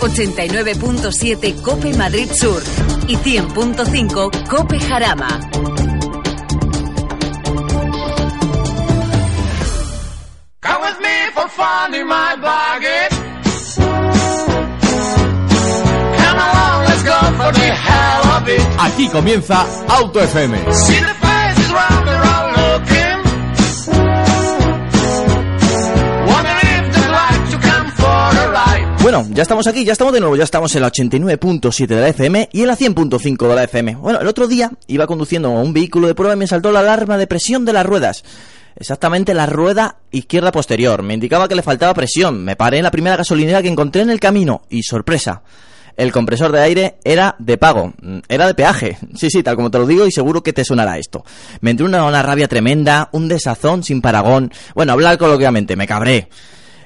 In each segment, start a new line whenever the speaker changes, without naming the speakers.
89.7 Cope Madrid Sur y 100.5 Cope Jarama.
Come with me for fun in my baggage. Come along, let's go for the hell of it.
Aquí comienza Auto FM.
Bueno, ya estamos aquí, ya estamos de nuevo, ya estamos en la 89.7 de la FM y en la 100.5 de la FM. Bueno, el otro día iba conduciendo un vehículo de prueba y me saltó la alarma de presión de las ruedas. Exactamente la rueda izquierda posterior. Me indicaba que le faltaba presión. Me paré en la primera gasolinera que encontré en el camino y sorpresa. El compresor de aire era de pago, mm, era de peaje. Sí, sí, tal como te lo digo y seguro que te sonará esto. Me entró una, una rabia tremenda, un desazón sin paragón. Bueno, hablar coloquialmente, me cabré.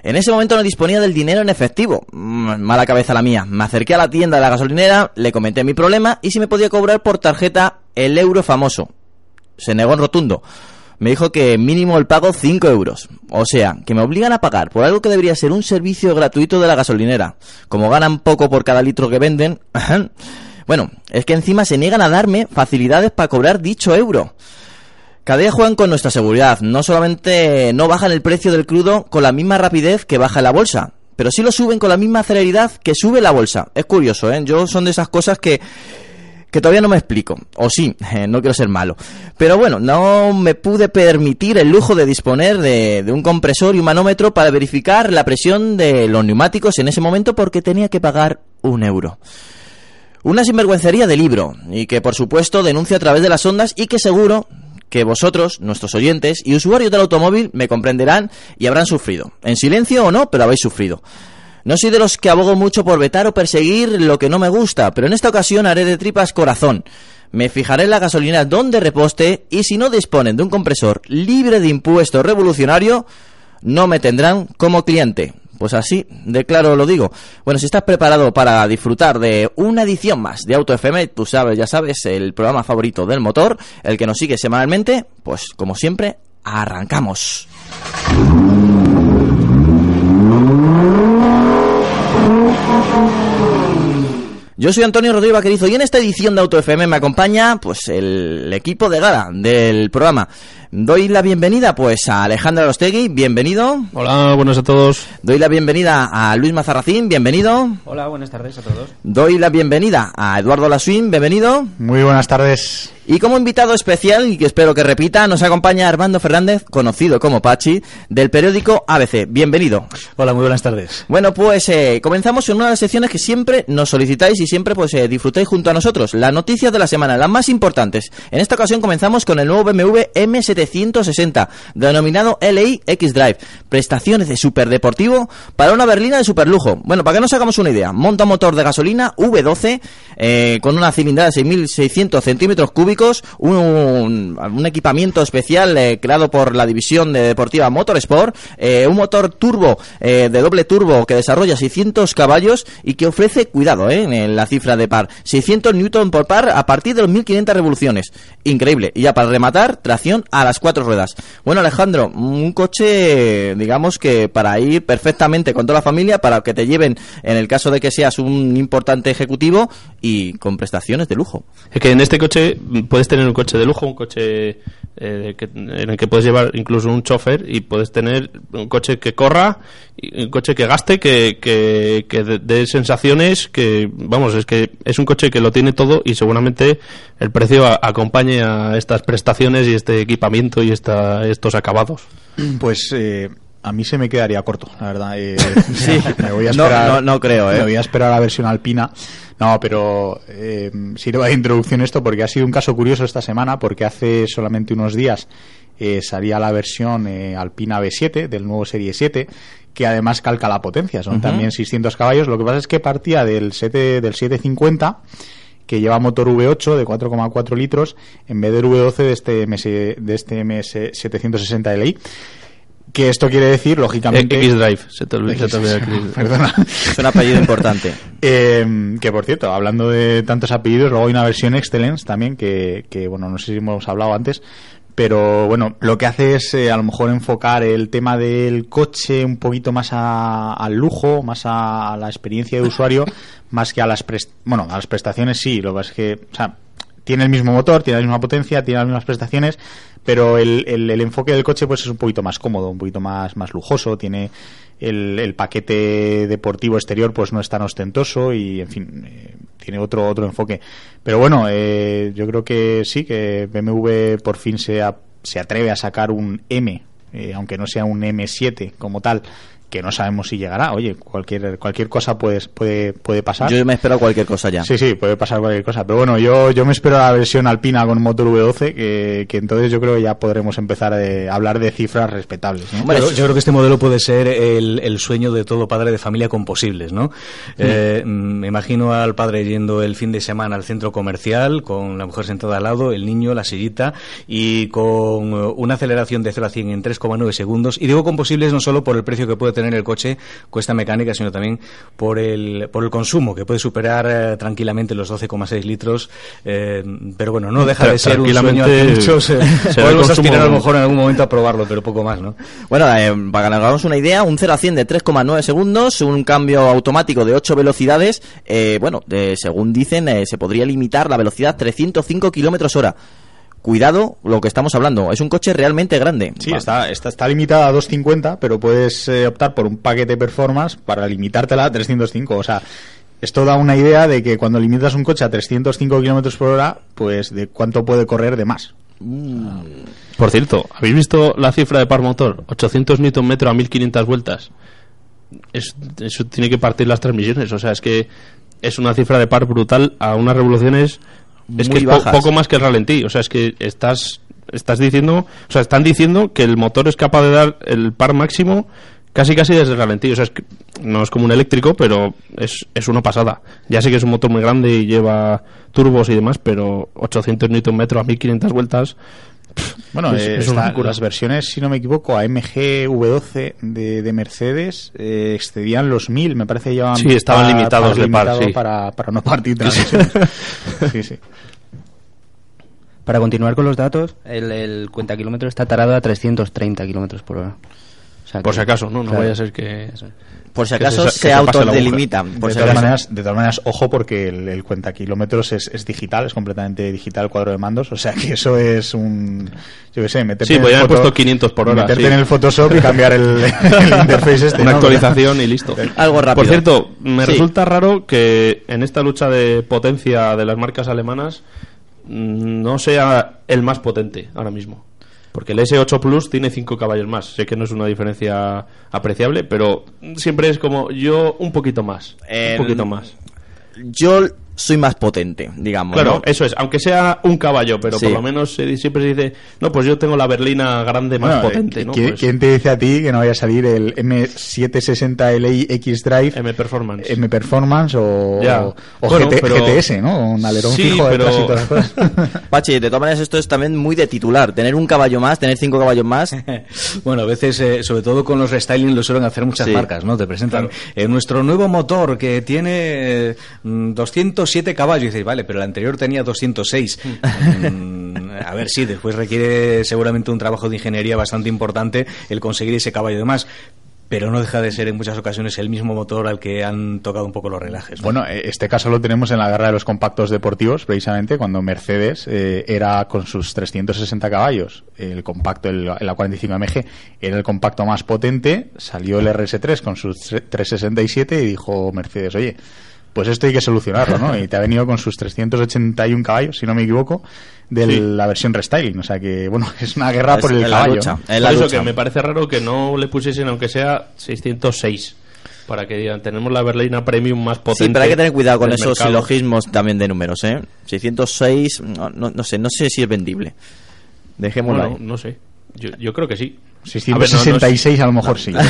En ese momento no disponía del dinero en efectivo. Mala cabeza la mía. Me acerqué a la tienda de la gasolinera, le comenté mi problema y si me podía cobrar por tarjeta el euro famoso. Se negó en rotundo. Me dijo que mínimo el pago 5 euros. O sea, que me obligan a pagar por algo que debería ser un servicio gratuito de la gasolinera. Como ganan poco por cada litro que venden. bueno, es que encima se niegan a darme facilidades para cobrar dicho euro. Cada día juegan con nuestra seguridad. No solamente no bajan el precio del crudo con la misma rapidez que baja la bolsa, pero sí lo suben con la misma celeridad que sube la bolsa. Es curioso, ¿eh? Yo son de esas cosas que que todavía no me explico. O sí, eh, no quiero ser malo. Pero bueno, no me pude permitir el lujo de disponer de, de, un compresor y un manómetro para verificar la presión de los neumáticos en ese momento porque tenía que pagar un euro. Una sinvergüencería de libro y que por supuesto denuncia a través de las ondas y que seguro que vosotros, nuestros oyentes y usuarios del automóvil me comprenderán y habrán sufrido. En silencio o no, pero habéis sufrido. No soy de los que abogo mucho por vetar o perseguir lo que no me gusta, pero en esta ocasión haré de tripas corazón. Me fijaré en la gasolina donde reposte y si no disponen de un compresor libre de impuesto revolucionario, no me tendrán como cliente. Pues así, de claro lo digo. Bueno, si estás preparado para disfrutar de una edición más de Auto FM, tú sabes, ya sabes, el programa favorito del motor, el que nos sigue semanalmente, pues como siempre, arrancamos. Yo soy Antonio Rodríguez Vaquerizo y en esta edición de Auto FM me acompaña pues el equipo de gala del programa. Doy la bienvenida pues a Alejandro Rostegui, bienvenido.
Hola, buenas a todos.
Doy la bienvenida a Luis Mazarracín, bienvenido.
Hola, buenas tardes a todos.
Doy la bienvenida a Eduardo Lasuín, bienvenido.
Muy buenas tardes.
Y como invitado especial, y que espero que repita, nos acompaña Armando Fernández, conocido como Pachi, del periódico ABC. Bienvenido.
Hola, muy buenas tardes.
Bueno, pues eh, comenzamos en una de las secciones que siempre nos solicitáis y siempre pues eh, disfrutáis junto a nosotros. Las noticias de la semana, las más importantes. En esta ocasión comenzamos con el nuevo BMW M760, denominado LI X-Drive. Prestaciones de superdeportivo para una berlina de superlujo. Bueno, para que nos hagamos una idea, monta motor de gasolina V12 eh, con una cilindrada de 6.600 centímetros cúbicos un, un, equipamiento especial eh, creado por la división de deportiva Motorsport, eh, un motor turbo eh, de doble turbo que desarrolla 600 caballos y que ofrece, cuidado en la cifra de par, 600 newton por par a partir de los 1500 revoluciones. Increíble. Y ya para rematar, tracción a las cuatro ruedas. Bueno, Alejandro, un coche, digamos que para ir perfectamente con toda la familia, para que te lleven en el caso de que seas un importante ejecutivo y con prestaciones de lujo.
Es que en este coche puedes tener un coche de lujo, un coche eh, que, en el que puedes llevar incluso un chofer y puedes tener un coche que corra, un coche que gaste, que, que, que dé de sensaciones, que vamos, es que es un coche que lo tiene todo y seguramente el precio a, acompañe a estas prestaciones y este equipamiento y esta, estos acabados.
Pues eh, a mí se me quedaría corto, la verdad. Eh,
sí,
me voy a esperar,
no, no, no creo, ¿eh?
Me voy a esperar a la versión alpina. No, pero eh, sirva de introducción esto porque ha sido un caso curioso esta semana porque hace solamente unos días eh, salía la versión eh, Alpina B7 del nuevo Serie 7 que además calca la potencia, son uh -huh. también 600 caballos. Lo que pasa es que partía del, 7, del 750 que lleva motor V8 de 4,4 litros en vez del V12 de este MS, de este MS 760 Li que esto quiere decir, lógicamente.
X-Drive, se te olvida también.
Perdona.
Es un apellido importante.
Eh, que por cierto, hablando de tantos apellidos, luego hay una versión Excellence también, que, que, bueno, no sé si hemos hablado antes, pero bueno, lo que hace es eh, a lo mejor enfocar el tema del coche un poquito más a- al lujo, más a, a la experiencia de usuario, más que a las pres- bueno, a las prestaciones sí, lo que pasa es que, o sea, tiene el mismo motor, tiene la misma potencia, tiene las mismas prestaciones, pero el, el- el enfoque del coche pues es un poquito más cómodo, un poquito más, más lujoso, tiene el, el paquete deportivo exterior pues no es tan ostentoso y en fin eh, tiene otro otro enfoque. Pero bueno eh, yo creo que sí que BMW por fin se, se atreve a sacar un M eh, aunque no sea un M7 como tal que no sabemos si llegará oye cualquier cualquier cosa puede puede puede pasar
Yo me espero cualquier cosa ya.
Sí, sí, puede pasar cualquier cosa. Pero bueno, yo, yo me espero la versión alpina con motor V12, que, que entonces yo creo que ya podremos empezar eh, a hablar de cifras respetables.
Yo, creo que este modelo puede ser el, el sueño de todo padre de familia con posibles, ¿no? Eh, mm, me imagino al padre yendo el fin de semana al centro comercial con la mujer sentada al lado, el niño, la sillita y con eh, una aceleración de 0 a 100 en 3,9 segundos. Y digo con posibles no solo por el precio que puede tener el coche, cuesta mecánica, sino también por el, por el consumo, que puede superar eh, tranquilamente los 12,6 litros. eh, pero bueno, no deja de ser un sueño muchos eh, podemos aspirar a lo mejor en algún momento a probarlo, pero poco más, ¿no?
Bueno, eh, para que nos hagamos una idea, un 0 a 100 de 3,9 segundos, un cambio automático de 8 velocidades. eh, bueno, de- según dicen, eh, se podría limitar la velocidad 305 kilómetros hora. Cuidado, lo que estamos hablando, es un coche realmente grande.
Sí, está, está, está limitada a 250, pero puedes eh, optar por un paquete performance para limitártela a 305. O sea, esto da una idea de que cuando limitas un coche a 305 kilómetros por hora, pues de cuánto puede correr de más.
Por cierto, ¿habéis visto la cifra de par motor? 800 Nm a 1500 vueltas. Es- eso tiene que partir las transmisiones. O sea, es que es una cifra de par brutal a unas revoluciones. Es
Muy
que po- poco más que el ralentí. O sea, es que estás, estás diciendo. O sea, están diciendo que el motor es capaz de dar el par máximo casi casi desde el ralentí. O sea, es que no es como un eléctrico, pero es, es una pasada. Ya sé que es un motor muy grande y lleva turbos y demás, pero 800 Nm a 1500 vueltas.
Bueno,
Es-
eh,
es
las versiones, si no me equivoco, AMG V12 de, de Mercedes eh, excedían los 1000, me parece que llevaban
Sí, estaban limitados de par,
limitado
sí.
para, para no partir transmisiones. sí, sí.
Para continuar con los datos, el, el cuenta kilómetros está tarado a 330 kilómetros por hora. Sea
Por
que-
si acaso, ¿no? No
claro.
vaya a ser que...
Por si acaso
se- que
se, autodelimitan. Por
de,
si
todas
acaso.
maneras, de todas maneras, ojo porque el, el cuenta kilómetros es, es digital, es completamente digital el cuadro de mandos, o sea que eso es un, yo qué sé, meterte
Sí,
en el
podrían haber
foto-
puesto 500 por hora,
meterte
sí.
en el Photoshop y cambiar el, el interface este.
Una
¿no?
actualización y listo.
Algo rápido.
Por cierto, me
Sí.
resulta raro que en esta lucha de potencia de las marcas alemanas mm, no sea el más potente ahora mismo. Porque el S8 Plus tiene 5 caballos más. Sé que no es una diferencia apreciable, pero siempre es como yo un poquito más.
El-
Un poquito más.
Yo soy más potente, digamos.
Claro,
¿no?
eso es. Aunque sea un caballo, pero
Sí.
por lo menos siempre se dice, no, pues yo tengo la berlina grande más
Bueno,
potente.
eh,
¿no?
¿quién,
Pues,
quién te dice a ti que no vaya a salir el M760 Li X Drive
M Performance.
M Performance o,
Ya.
o
Bueno,
GT
pero-
GTS, ¿no? Un alerón
Sí,
fijo
pero-
y todas las cosas.
Pachi, de todas maneras esto es también muy de titular. Tener un caballo más, tener cinco caballos más.
Bueno, a veces, eh, sobre todo con los restyling, lo suelen hacer muchas
Sí.
marcas, ¿no? Te presentan eh, nuestro nuevo motor que tiene eh, mm, 207 caballos. Y dices, vale, pero el anterior tenía 206. Mm, a ver, sí, después requiere seguramente un trabajo de ingeniería bastante importante el conseguir ese caballo de más. Pero no deja de ser en muchas ocasiones el mismo motor al que han tocado un poco los relajes. ¿no?
Bueno, eh, este caso lo tenemos en la guerra de los compactos deportivos, precisamente, cuando Mercedes eh, era con sus 360 caballos, el compacto, el, el A45 MG, era el compacto más potente, salió el RS3 con sus tre- 367 y dijo Mercedes, oye, pues esto hay que solucionarlo, ¿no? Y te ha venido con sus 381 caballos, si no me equivoco, de
Sí.
la versión restyling. O sea que, bueno, es una guerra
Es
por el
la
caballo.
lucha.
¿no?
Es la
Por eso
lucha.
que me parece raro que no le pusiesen, aunque sea 606, para que digan, tenemos la berlina premium más potente.
Sí, pero hay que tener cuidado con esos
mercado.
silogismos también de números, ¿eh? 606, no, no, no sé, no sé si es vendible. Dejémoslo
Bueno,
ahí.
no sé. Yo, yo creo que sí.
666 a, lo mejor sí.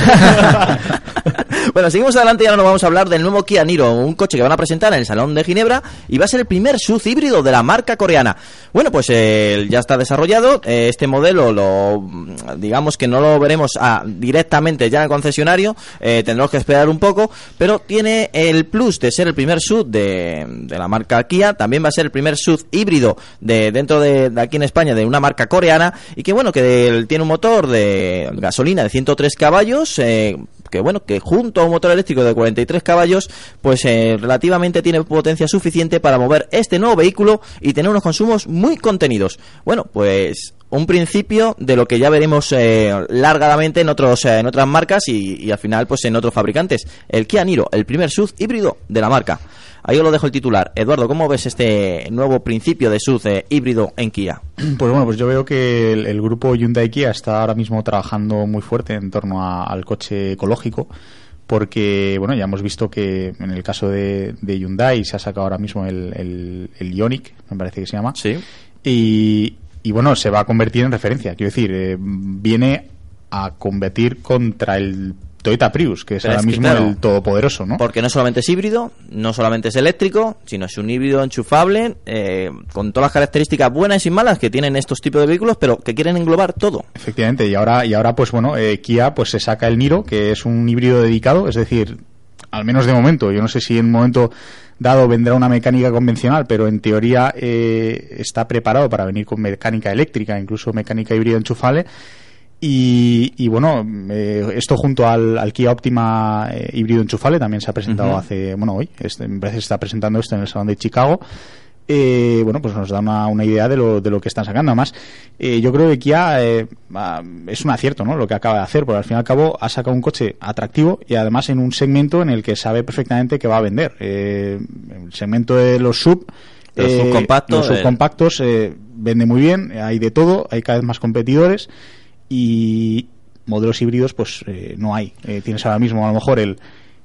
Bueno, seguimos adelante y ahora nos vamos a hablar del nuevo Kia Niro, un coche que van a presentar en el Salón de Ginebra y va a ser el primer SUV híbrido de la marca coreana. Bueno, pues eh, ya está desarrollado. eh, este modelo lo, digamos que no lo veremos ah, directamente ya en el concesionario, eh, tendremos que esperar un poco, pero tiene el plus de ser el primer SUV de, de la marca Kia, también va a ser el primer SUV híbrido de dentro de, de aquí en España de una marca coreana y que bueno, que tiene un motor de gasolina de 103 caballos, eh, que bueno, que junto a un motor eléctrico de 43 caballos, pues eh, relativamente tiene potencia suficiente para mover este nuevo vehículo y tener unos consumos muy contenidos. Bueno, pues un principio de lo que ya veremos eh, largadamente en otros eh, en otras marcas y, y al final pues en otros fabricantes. El Kia Niro, el primer SUV híbrido de la marca. Ahí os lo dejo el titular. Eduardo, ¿cómo ves este nuevo principio de SUV eh, híbrido en Kia?
Pues bueno, pues yo veo que el, el grupo Hyundai Kia está ahora mismo trabajando muy fuerte en torno a- al coche ecológico porque bueno ya hemos visto que en el caso de, de Hyundai se ha sacado ahora mismo el, el, el Ioniq me parece que se llama
Sí.
y, y bueno se va a convertir en referencia quiero decir eh, viene a competir contra el Toyota Prius que es
Pero
ahora
es
mismo
claro,
el todopoderoso ¿no?
Porque no solamente es híbrido, no solamente es eléctrico, sino es un híbrido enchufable, eh, con todas las características buenas y malas que tienen estos tipos de vehículos, pero que quieren englobar todo.
Efectivamente, y ahora, y ahora pues bueno, eh, Kia pues se saca el Niro, que es un híbrido dedicado, es decir, al menos de momento, yo no sé si en un momento dado vendrá una mecánica convencional, pero en teoría eh, está preparado para venir con mecánica eléctrica, incluso mecánica híbrida enchufable. Y, y bueno, eh, esto junto al, al Kia Optima eh, híbrido enchufable también se ha presentado hace, bueno, hoy, este, me parece que se está presentando esto en el Salón de Chicago. Eh, bueno, pues nos da una, una idea de lo, de lo que están sacando. Además, eh, yo creo que Kia eh, ah, es un acierto, ¿no? Lo que acaba de hacer, porque al fin y al cabo ha sacado un coche atractivo y además en un segmento en el que sabe perfectamente que va a vender. Eh, el segmento de los sub.
Los subcompactos,
los subcompactos eh, vende muy bien, hay de todo, hay cada vez más competidores y modelos híbridos pues eh, no hay. Eh, tienes ahora mismo a lo mejor el,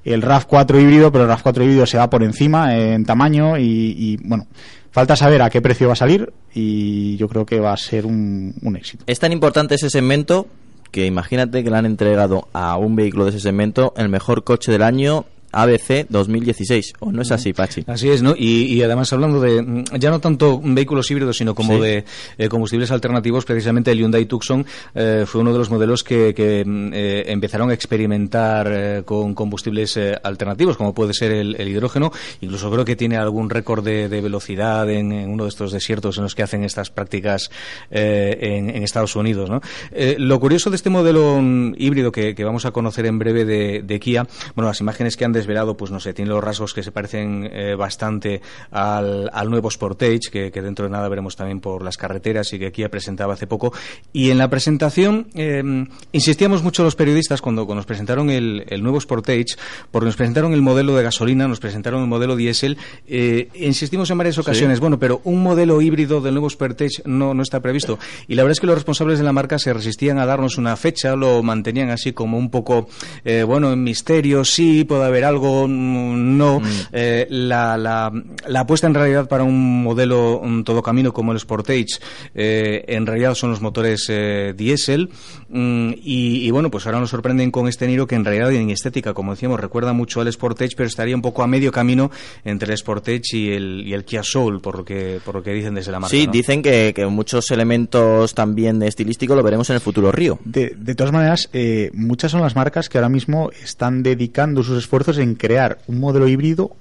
el RAV4 híbrido, pero el RAV4 híbrido se va por encima en tamaño y, y, bueno, falta saber a qué precio va a salir y yo creo que va a ser un, un éxito.
Es tan importante ese segmento que imagínate que le han entregado a un vehículo de ese segmento el mejor coche del año ABC 2016. ¿O no es así, Pachi?
Así es, ¿no? Y, y además hablando de, ya no tanto vehículos híbridos, sino como
Sí.
de eh, combustibles alternativos, precisamente el Hyundai Tucson eh, fue uno de los modelos que, que, eh, empezaron a experimentar con combustibles alternativos, como puede ser el, el hidrógeno. Incluso creo que tiene algún récord de, de velocidad en, en uno de estos desiertos en los que hacen estas prácticas en, en Estados Unidos, ¿no? Lo curioso de este modelo mm, híbrido que, que vamos a conocer en breve de, de Kia, bueno, las imágenes que han desvelado, pues no sé, tiene los rasgos que se parecen eh, bastante al, al nuevo Sportage, que, que dentro de nada veremos también por las carreteras y que Kia presentaba hace poco. Y en la presentación eh, insistíamos mucho los periodistas cuando, cuando nos presentaron el, el nuevo Sportage, porque nos presentaron el modelo de gasolina, nos presentaron el modelo diésel, eh, insistimos en varias ocasiones, bueno, pero un modelo híbrido del nuevo Sportage no, no está previsto. Y la verdad es que los responsables de la marca se resistían a darnos una fecha, lo mantenían así como un poco, bueno, en misterio, sí, puede haber algo, mm, no. Eh, la, la, la apuesta en realidad para un modelo mm, todo camino como el Sportage, eh, en realidad son los motores eh, diésel. mm, y, y bueno, pues ahora nos sorprenden con este Niro que en realidad en estética, como decíamos, recuerda mucho al Sportage, pero estaría un poco a medio camino entre el Sportage y el, y el Kia Soul, por lo que, por lo que dicen desde la marca.
Sí,
¿no?
dicen que, que muchos elementos también de estilístico lo veremos en el futuro Río.
De, de todas maneras, eh, muchas son las marcas que ahora mismo están dedicando sus esfuerzos en crear un modelo híbrido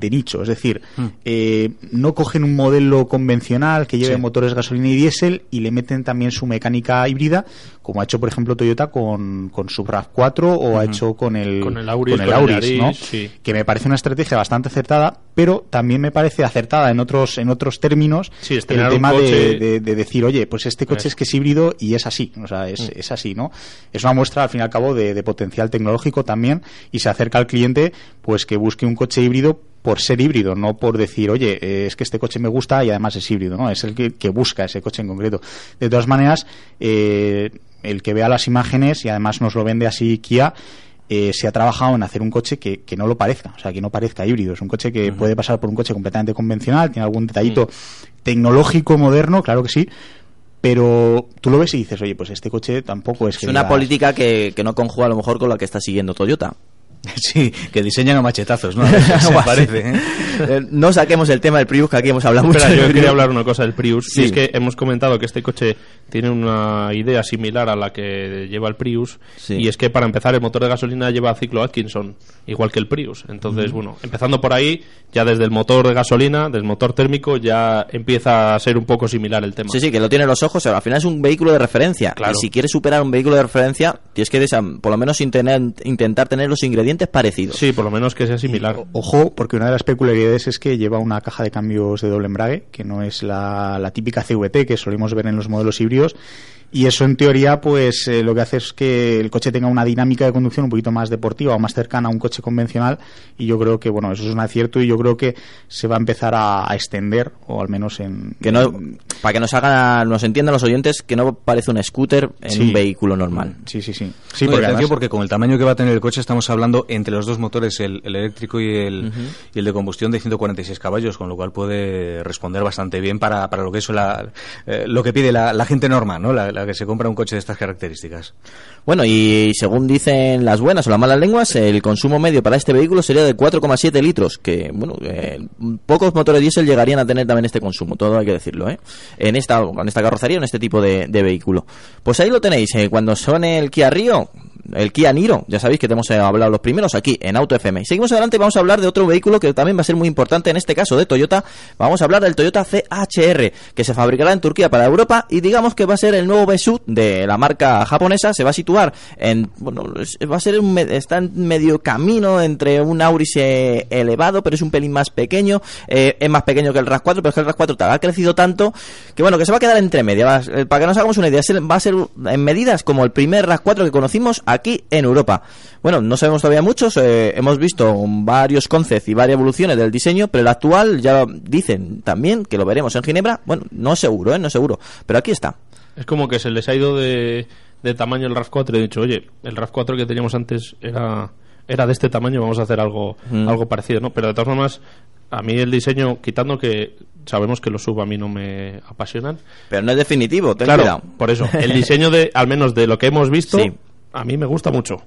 de nicho, es decir, eh, no cogen un modelo convencional que lleve
Sí.
motores gasolina y diésel y le meten también su mecánica híbrida, como ha hecho por ejemplo Toyota con, con su RAV4 o ha hecho con el,
Con el Auris,
con el
con el
Auris, ¿no?
sí.
que me parece una estrategia bastante acertada, pero también me parece acertada en otros en otros términos
Sí,
el tema de-
coche-
de, de decir, oye, pues este coche
Eso.
es que es híbrido y es así, o sea,
Mm.
es, es así, ¿no? Es una muestra, al fin y al cabo, de, de potencial tecnológico también y se acerca al cliente, pues que busque un coche híbrido por ser híbrido, no por decir, oye, eh, es que este coche me gusta y además es híbrido, ¿no? Es el que, que busca ese coche en concreto. De todas maneras, eh, el que vea las imágenes y además nos lo vende así Kia, eh, se ha trabajado en hacer un coche que, que no lo parezca, o sea, que no parezca híbrido. Es un coche que puede pasar por un coche completamente convencional, tiene algún detallito tecnológico, moderno, claro que sí, pero tú lo ves y dices, oye, pues este coche tampoco es
Es
que
una
digas-
política que, que no conjuga a lo mejor con la que está siguiendo Toyota.
Sí, que diseñan a machetazos, ¿no? Se parece, ¿eh?
Eh, no saquemos el tema del Prius, que aquí hemos hablado mucho.
Espera,
del
yo quería hablar una cosa del Prius.
Sí.
Y es que hemos comentado que este coche tiene una idea similar a la que lleva el Prius.
Sí.
Y es que para empezar, el motor de gasolina lleva ciclo Atkinson, igual que el Prius. Entonces, bueno, empezando por ahí, ya desde el motor de gasolina, del motor térmico, ya empieza a ser un poco similar el tema.
Sí, sí, que lo tiene en los ojos. Al final es un vehículo de referencia.
Claro.
Y si quieres superar un vehículo de referencia, tienes que por lo menos intentar tener los ingredientes parecidos.
Sí, por lo menos que sea similar.
Ojo, porque una de las peculiaridades es que lleva una caja de cambios de doble embrague, que no es la, la típica CVT que solemos ver en los modelos híbridos. Y eso en teoría, pues eh, lo que hace es que el coche tenga una dinámica de conducción un poquito más deportiva o más cercana a un coche convencional. Y yo creo que, bueno, eso es un acierto y yo creo que se va a empezar a, a extender, o al menos en.
Que no, para que nos hagan, nos entiendan los oyentes, que no parece un scooter en
Sí.
un vehículo normal.
Sí, sí, sí. Sí,
No, y
porque además-
porque con el tamaño que va a tener el coche estamos hablando entre los dos motores, el, el eléctrico y el, y el de combustión de 146 caballos, con lo cual puede responder bastante bien para, para lo que es la, eh, lo que pide la, la gente normal, ¿no? La, que se compra un coche de estas características.
Bueno, y según dicen las buenas o las malas lenguas, el consumo medio para este vehículo sería de 4,7 litros, que, bueno, eh, pocos motores diésel llegarían a tener también este consumo, todo hay que decirlo, ¿eh? En esta, con esta carrocería, en este tipo de, vehículo. Pues ahí lo tenéis, eh, cuando suene el Kia Rio, el Kia Niro, ya sabéis que te hemos eh, hablado los primeros aquí en Auto FM. Seguimos adelante y vamos a hablar de otro vehículo que también va a ser muy importante en este caso de Toyota. Vamos a hablar del Toyota CHR, que se fabricará en Turquía para Europa y digamos que va a ser el nuevo Besut de la marca japonesa. Se va a situar en, bueno, va a ser un, está en medio camino entre un Auris elevado, pero es un pelín más pequeño. Eh, es más pequeño que el RAV4, pero es que el RAV4 tal, ha crecido tanto que bueno, que se va a quedar entre media. Va- eh, para que nos hagamos una idea, va a ser en medidas como el primer RAV4 que conocimos aquí en Europa. Bueno, no sabemos todavía muchos, eh, hemos visto varios concepts y varias evoluciones del diseño, pero el actual ya dicen también que lo veremos en Ginebra. Bueno, no seguro, ¿eh? No seguro, pero aquí está.
Es como que se les ha ido de, de tamaño el RAV4 y he dicho, oye, el RAV4 que teníamos antes era, era de este tamaño, vamos a hacer algo,
Mm.
algo parecido, ¿no? Pero de todas formas, a mí el diseño, quitando que sabemos que los sub a mí no me apasionan,
Pero no es definitivo, ten
claro,
cuidado.
por eso, el diseño de, al menos de lo que hemos visto,
Sí.
A mí me gusta mucho.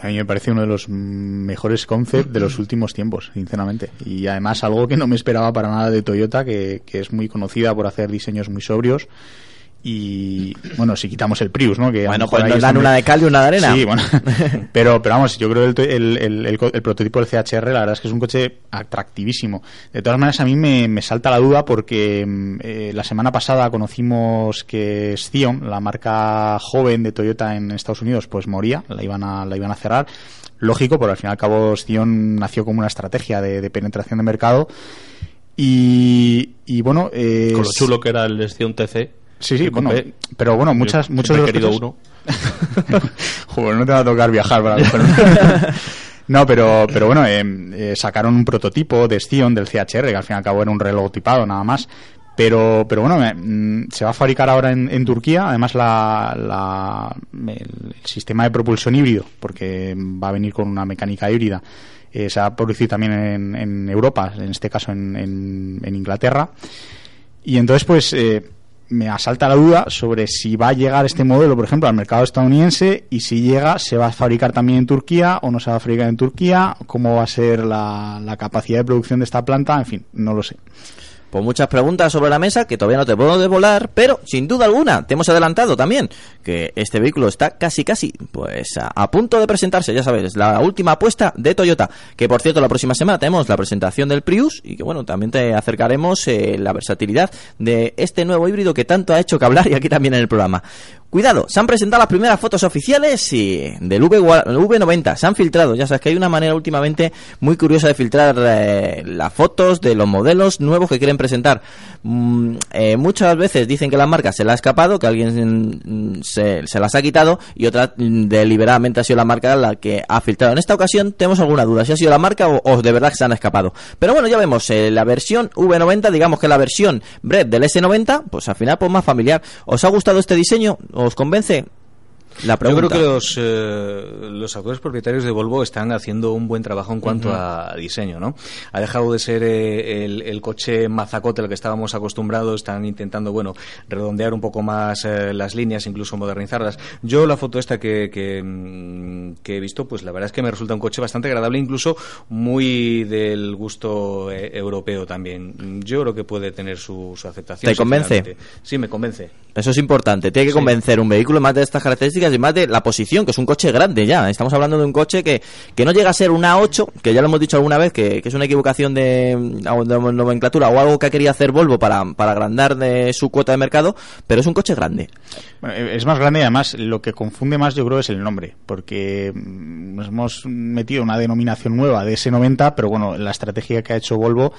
A mí me parece uno de los mejores concepts de los últimos tiempos, sinceramente. Y además algo que no me esperaba para nada de Toyota, que es muy conocida por hacer diseños muy sobrios. Y bueno, si quitamos el Prius, ¿no? Que
Bueno, pues nos dan una de cal y una de arena.
Sí, bueno. pero, pero vamos, yo creo que el, el, el- el prototipo del CHR, la verdad es que es un coche atractivísimo. De todas maneras, a mí me, me salta la duda porque mm, eh, la semana pasada conocimos que Scion, la marca joven de Toyota en Estados Unidos, pues moría, la iban a, la iban a cerrar. Lógico, pero al fin y al cabo Scion nació como una estrategia de, de penetración de mercado. Y, y bueno, eh,
Con lo chulo que era el Scion TC.
Sí, sí, bueno, pero bueno,
Yo
muchas, muchos de los
he querido
coches-
uno.
Joder, no te va a tocar viajar para coger. No, pero, pero bueno, eh, eh, sacaron un prototipo de Scion del CHR, que al fin y al cabo era un reloj tipado nada más. Pero, pero bueno, eh, mm, se va a fabricar ahora en, en Turquía, además la, la- el, el sistema de propulsión híbrido, porque va a venir con una mecánica híbrida, eh, se va a producir también en, en Europa, en este caso en, en- en Inglaterra. Y entonces, pues, eh, me asalta la duda sobre si va a llegar este modelo, por ejemplo, al mercado estadounidense y si llega, se va a fabricar también en Turquía o no se va a fabricar en Turquía, cómo va a ser la, capacidad de producción de esta planta, en fin, no lo sé.
Pues muchas preguntas sobre la mesa que todavía no te puedo devolar, pero sin duda alguna te hemos adelantado también que este vehículo está casi casi pues a, punto de presentarse, ya sabes, la última apuesta de Toyota, que por cierto la próxima semana tenemos la presentación del Prius y que bueno, también te acercaremos eh, la versatilidad de este nuevo híbrido que tanto ha hecho que hablar y aquí también en el programa. Cuidado, se han presentado las primeras fotos oficiales y del v, V90, se han filtrado, ya sabes que hay una manera últimamente muy curiosa de filtrar eh, las fotos de los modelos nuevos que quieren presentar. Mm, eh, muchas veces dicen que la marca se la ha escapado, que alguien mm, se, las ha quitado y otra mm, deliberadamente ha sido la marca la que ha filtrado. En esta ocasión tenemos alguna duda si ha sido la marca o, o de verdad se han escapado. Pero bueno, ya vemos, eh, la versión V90, digamos que la versión Bread del S90, pues al final pues más familiar. ¿Os ha gustado este diseño? ¿Os convence? La
Yo creo que los, eh, los actuales propietarios de Volvo están haciendo un buen trabajo en cuanto a diseño, ¿no? Ha dejado de ser eh, el, el coche mazacote al que estábamos acostumbrados, están intentando, bueno, redondear un poco más eh, las líneas, incluso modernizarlas. Yo la foto esta que, que, mm, que he visto, pues la verdad es que me resulta un coche bastante agradable, incluso muy del gusto eh, europeo también. Yo creo que puede tener su, su aceptación.
¿Te convence?
Sí, me convence.
Eso es importante. Tiene que
Sí.
convencer un vehículo más de estas características y más de la posición, que es un coche grande ya. Estamos hablando de un coche que, que no llega a ser un A8, que ya lo hemos dicho alguna vez, que, que es una equivocación de, de nomenclatura o algo que querido hacer Volvo para, para agrandar de su cuota de mercado, pero es un coche grande.
Bueno, eh, es más grande y además lo que confunde más yo creo es el nombre, porque mm, nos hemos metido una denominación nueva de S90, pero bueno, la estrategia que ha hecho Volvo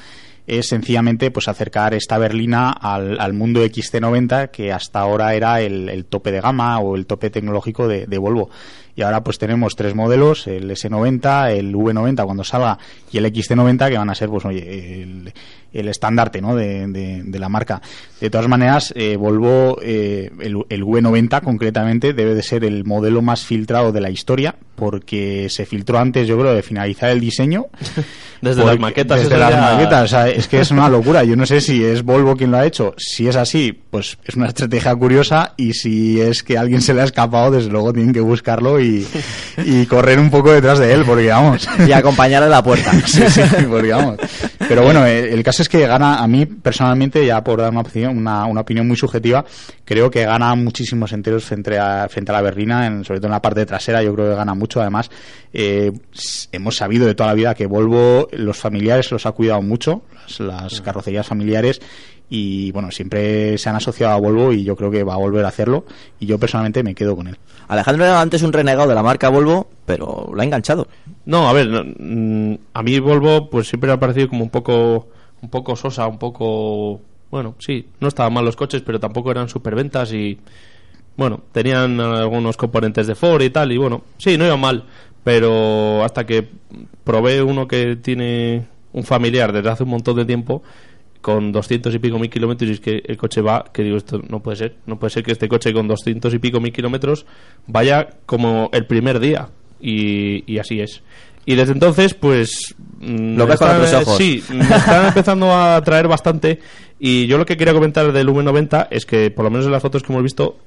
es sencillamente pues acercar esta berlina al, al mundo XC90 que hasta ahora era el, el tope de gama o el tope tecnológico de, de Volvo y ahora pues tenemos tres modelos el S90 el V90 cuando salga y el XC90 que van a ser pues oye el, el estandarte ¿no? de, de- de la marca de todas maneras eh, Volvo eh, el, el V90 concretamente debe de ser el modelo más filtrado de la historia porque se filtró antes yo creo de finalizar el diseño
Desde
porque-
las maquetas.
desde las
ya-
maquetas, o sea, es que es una locura. Yo no sé si es Volvo quien lo ha hecho. Si es así, pues es una estrategia curiosa. Y si es que a alguien se le ha escapado, desde luego tienen que buscarlo y, y correr un poco detrás de él, porque vamos.
Y acompañarle a la puerta.
Sí, sí, porque vamos. Pero bueno, eh, el caso es que gana, a mí personalmente, ya por dar una opinión, una, una opinión muy subjetiva, creo que gana muchísimos enteros frente a, frente a la berlina, en- sobre todo en la parte trasera, yo creo que gana mucho. Además, eh, hemos sabido de toda la vida que Volvo, los familiares los ha cuidado mucho, las, las carrocerías familiares. Y bueno, siempre se han asociado a Volvo y yo creo que va a volver a hacerlo. Y yo personalmente me quedo con él.
Alejandro era antes un renegado de la marca Volvo, pero lo ha enganchado.
No, a ver, no, mm, a mí Volvo pues siempre me ha parecido como un poco un poco sosa, un poco bueno, sí, no estaban mal los coches, pero tampoco eran superventas y bueno, tenían algunos componentes de Ford y tal y bueno, sí, no iban mal, pero hasta que probé uno que tiene un familiar desde hace un montón de tiempo con 200 y pico mil kilómetros y es que el coche va, que digo, esto no puede ser, no puede ser que este coche con 200 y pico mil kilómetros vaya como el primer día y, y así es. Y desde entonces, pues... mm,
Lo ves con
están-
otros ojos.
Sí, me están empezando a atraer bastante y yo lo que quería comentar del V90 es que, por lo menos en las fotos que hemos visto,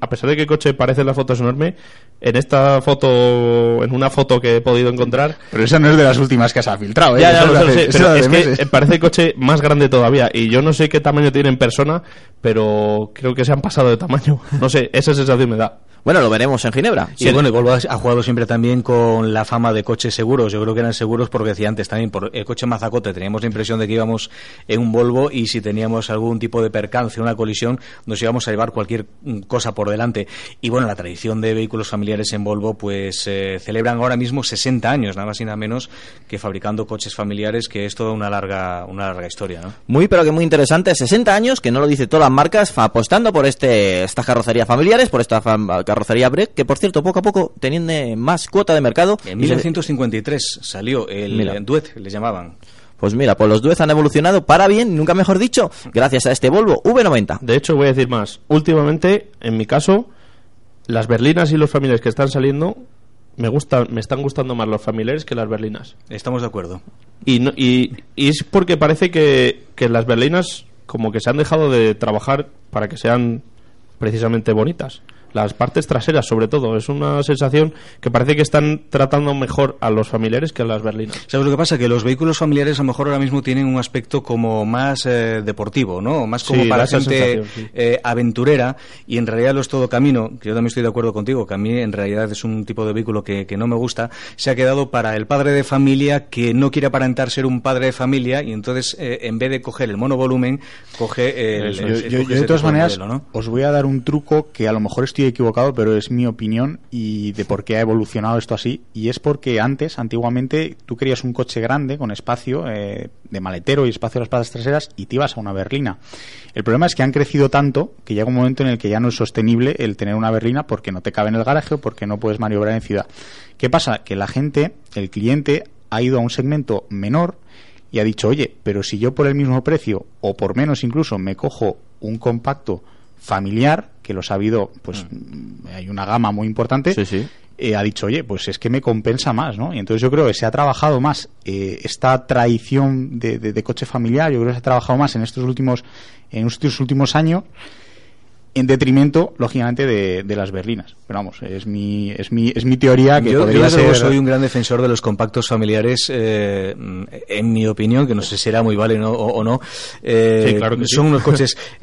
a pesar de que el coche parece en las fotos enorme, en esta foto, en una foto que he podido encontrar,
Pero esa no es de las últimas que se ha filtrado, ¿eh?
ya, ya,
es
sé,
hace-
pero es
meses.
que parece el coche más grande todavía y yo no sé qué tamaño tiene en persona, pero creo que se han pasado de tamaño. No sé, esa sensación me da.
Bueno, lo veremos en Ginebra.
Sí, bueno, y Volvo ha jugado siempre también con la fama de coches seguros. Yo creo que eran seguros porque decía antes también, por el coche mazacote teníamos la impresión de que íbamos en un Volvo y si teníamos algún tipo de percance, una colisión, nos íbamos a llevar cualquier mm, cosa por delante. Y bueno, la tradición de vehículos familiares en Volvo, pues eh, celebran ahora mismo 60 años, nada más y nada menos que fabricando coches familiares, que es toda una larga, una larga historia, ¿no?
Muy, pero que muy interesante. 60 años, que no lo dice todas las marcas, apostando por este estas carrocerías familiares, por esta carrocería Break, que por cierto, poco a poco teniendo más cuota de mercado.
En
Y se-
1953 salió el
Mira.
Duet, le llamaban.
Pues mira, pues los Duez han evolucionado para bien, nunca mejor dicho, gracias a este Volvo V90.
De hecho, voy a decir más. Últimamente, en mi caso, las berlinas y los familiares que están saliendo me gustan, me están gustando más los familiares que las berlinas.
Estamos de acuerdo.
Y, no- y, y es porque parece que, que las berlinas como que se han dejado de trabajar para que sean precisamente bonitas. Las partes traseras, sobre todo. Es una sensación que parece que están tratando mejor a los familiares que a las berlinas.
¿Sabes lo que pasa? Que los vehículos familiares a lo mejor ahora mismo tienen un aspecto como más eh, deportivo, ¿no? Más como
Sí,
para gente
sí.
eh, aventurera y en realidad lo es todo camino, que yo también estoy de acuerdo contigo, que a mí en realidad es un tipo de vehículo que, que no me gusta, se ha quedado para el padre de familia que no quiere aparentar ser un padre de familia y entonces eh, en vez de coger el monovolumen, coge el...
Yo,
el-
yo-
coge
yo
ese
de todas maneras
modelo, ¿no?
os voy a dar un truco que a lo mejor estoy equivocado, pero es mi opinión y de por qué ha evolucionado esto así. Y es porque antes, antiguamente, tú querías un coche grande con espacio eh, de maletero y espacio de las patas traseras y te ibas a una berlina. El problema es que han crecido tanto que llega un momento en el que ya no es sostenible el tener una berlina porque no te cabe en el garaje o porque no puedes maniobrar en ciudad. ¿Qué pasa? Que la gente, el cliente, ha ido a un segmento menor y ha dicho, oye, pero si yo por el mismo precio o por menos incluso me cojo un compacto familiar, que los ha habido, pues hay una gama muy importante,
Sí, sí.
eh, ha dicho, oye, pues es que me compensa más, ¿no? Y entonces yo creo que se ha trabajado más eh, esta tradición de, de- de coche familiar, yo creo que se ha trabajado más en estos últimos, en estos últimos años, en detrimento, lógicamente, de, de las berlinas. Pero vamos, es mi, es mi, es mi teoría que
yo, yo,
podría ser...
soy un gran defensor de los compactos familiares, eh, mm, en mi opinión, que no sé si será muy vale o, o no.
Sí, claro que sí.
son unos coches.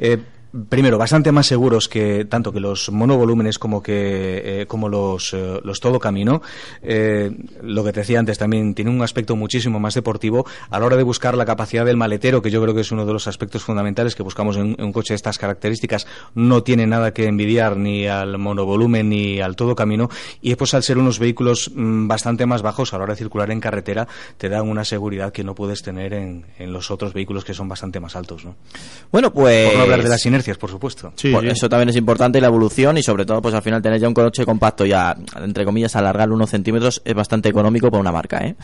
Primero, bastante más seguros que tanto que los monovolúmenes como que eh, como los, eh, los todo camino. Eh, lo que te decía antes también tiene un aspecto muchísimo más deportivo a la hora de buscar la capacidad del maletero, que yo creo que es uno de los aspectos fundamentales que buscamos en, en un coche de estas características. No tiene nada que envidiar ni al monovolumen ni al todo camino y pues al ser unos vehículos mm, bastante más bajos a la hora de circular en carretera te dan una seguridad que no puedes tener en, en los otros vehículos que son bastante más altos. ¿no?
Bueno, pues...
Por no hablar de las inercias, por supuesto.
Sí,
Pues
sí.
Eso también es importante y la evolución y sobre todo pues al final tener ya un coche compacto ya entre comillas alargar unos centímetros es bastante económico para una marca ¿eh?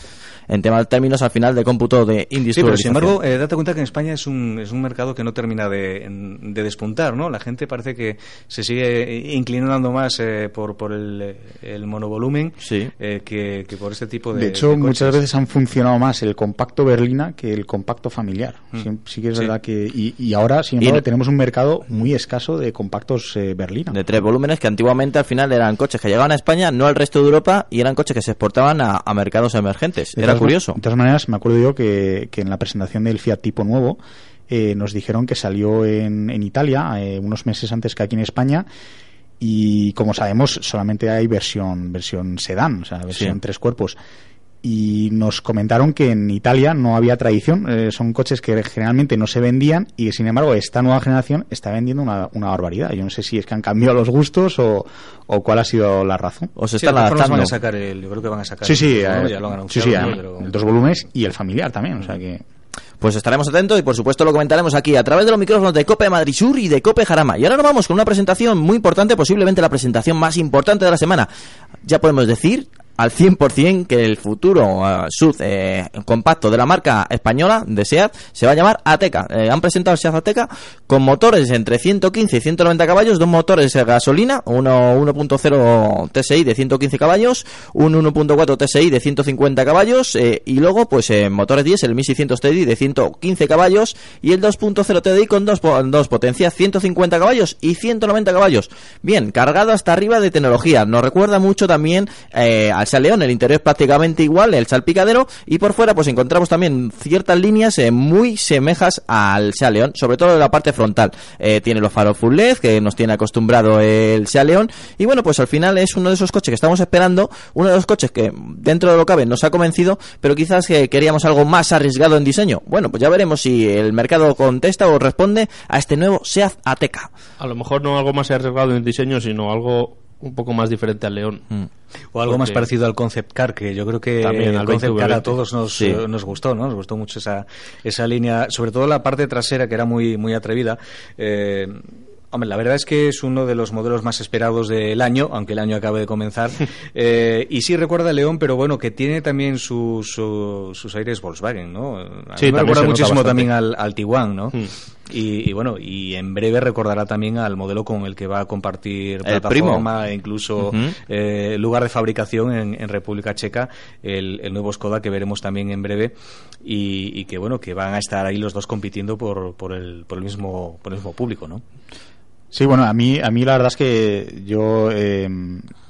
en tema de términos al final de cómputo de
Sí, pero sin embargo, eh, date cuenta que en España es un, es un mercado que no termina de, de despuntar, ¿no? La gente parece que se sigue inclinando más eh, por, por el, el monovolumen
Sí.
eh, que, que por este tipo de
De hecho,
de
muchas veces han funcionado más el compacto berlina que el compacto familiar. Sí, sí que es
Sí.
verdad que... Y, y ahora, sin
Y
embargo,
no-
tenemos un mercado muy escaso de compactos eh, berlina.
de tres volúmenes que antiguamente al final eran coches que llegaban a España no al resto de Europa y eran coches que se exportaban a, a mercados emergentes
De
era
todas-
curioso
De todas maneras, me acuerdo yo que, que en la presentación del Fiat Tipo nuevo eh, nos dijeron que salió en, en Italia eh, unos meses antes que aquí en España y como sabemos solamente hay versión versión sedán, o sea, versión
Sí.
tres cuerpos. Y nos comentaron que en Italia no había tradición, eh, son coches que generalmente no se vendían y sin embargo esta nueva generación está vendiendo una, una barbaridad. Yo no sé si es que han cambiado los gustos o, o cuál ha sido la razón.
o se
Sí,
están
formas van
adaptando
a sacar el, yo creo que van a sacar
Sí, sí,
el-
eh,
ya lo han
sí,
anunciado,
sí,
Pero-
dos volúmenes y el familiar también, o sea que...
Pues estaremos atentos y por supuesto lo comentaremos aquí a través de los micrófonos de Cope Madrid Sur y de Cope Jarama. Y ahora nos vamos con una presentación muy importante, posiblemente la presentación más importante de la semana. Ya podemos decir al 100% que el futuro eh, compacto de la marca española de SEAT se va a llamar Ateca. Eh, han presentado el SEAT Ateca con motores entre 115 y 190 caballos, dos motores de gasolina, uno 1.0 TSI de 115 caballos, un 1.4 TSI de 150 caballos y luego pues motores 10, el 1600 TDI de 115 caballos y el 2.0 TDI con dos, dos potencias, 150 caballos y 190 caballos. Bien, cargado hasta arriba de tecnología. Nos recuerda mucho también al Seat León, el interior es prácticamente igual, el salpicadero y por fuera pues encontramos también ciertas líneas eh, muy semejas al Seat León, sobre todo en la parte frontal. Eh, tiene los faros full LED que nos tiene acostumbrado el Seat León y bueno, pues al final es uno de esos coches que estamos esperando, uno de los coches que dentro de lo que cabe nos ha convencido, pero quizás que queríamos algo más arriesgado en diseño. Bueno, pues ya veremos si el mercado contesta o responde a este nuevo Seat Ateca.
A lo mejor no algo más arriesgado en diseño, sino algo un poco más diferente al León.
O algo más parecido al Concept Car, que yo creo que
También,
el
al
Concept Car a
2020.
todos nos,
Sí.
eh, nos gustó, ¿no? Nos gustó mucho esa, esa línea, sobre todo la parte trasera, que era muy, muy atrevida. Eh, Hombre, la verdad es que es uno de los modelos más esperados del año, aunque el año acabe de comenzar. Eh, y sí recuerda a León, pero bueno, que tiene también sus, su- sus aires Volkswagen, ¿no? A mí
Sí,
me recuerda muchísimo también al, al Tiguan, ¿no?
Hmm.
Y, y bueno, y en breve recordará también al modelo con el que va a compartir plataforma e incluso eh, lugar de fabricación en, en República Checa, el, el nuevo Skoda que veremos también en breve y, y que bueno, que van a estar ahí los dos compitiendo por, por, el, por el mismo por el mismo público, ¿no?
Sí, bueno, a mí, a mí la verdad es que yo eh,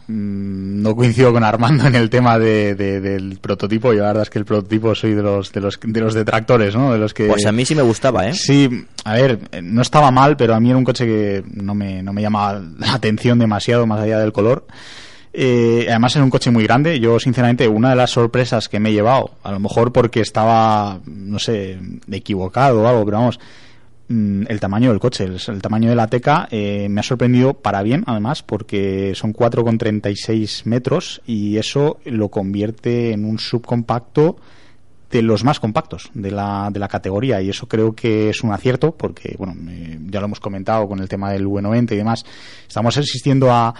no coincido con Armando en el tema de, de- del prototipo. Yo la verdad es que el prototipo soy de los de los de los detractores, ¿no? De los que
Pues a mí sí me gustaba, ¿eh?
Sí, a ver, eh, no estaba mal, pero a mí era un coche que no me, no me llamaba la atención demasiado más allá del color. Eh, además era un coche muy grande. Yo, sinceramente, una de las sorpresas que me he llevado, a lo mejor porque estaba, no sé, equivocado o algo, pero vamos, mm, el tamaño del coche, el, el tamaño de la Teca eh, me ha sorprendido para bien, además, porque son 4,36 metros y eso lo convierte en un subcompacto de los más compactos de la, de la categoría. Y eso creo que es un acierto porque, bueno, eh, ya lo hemos comentado con el tema del V90 y demás, estamos asistiendo a,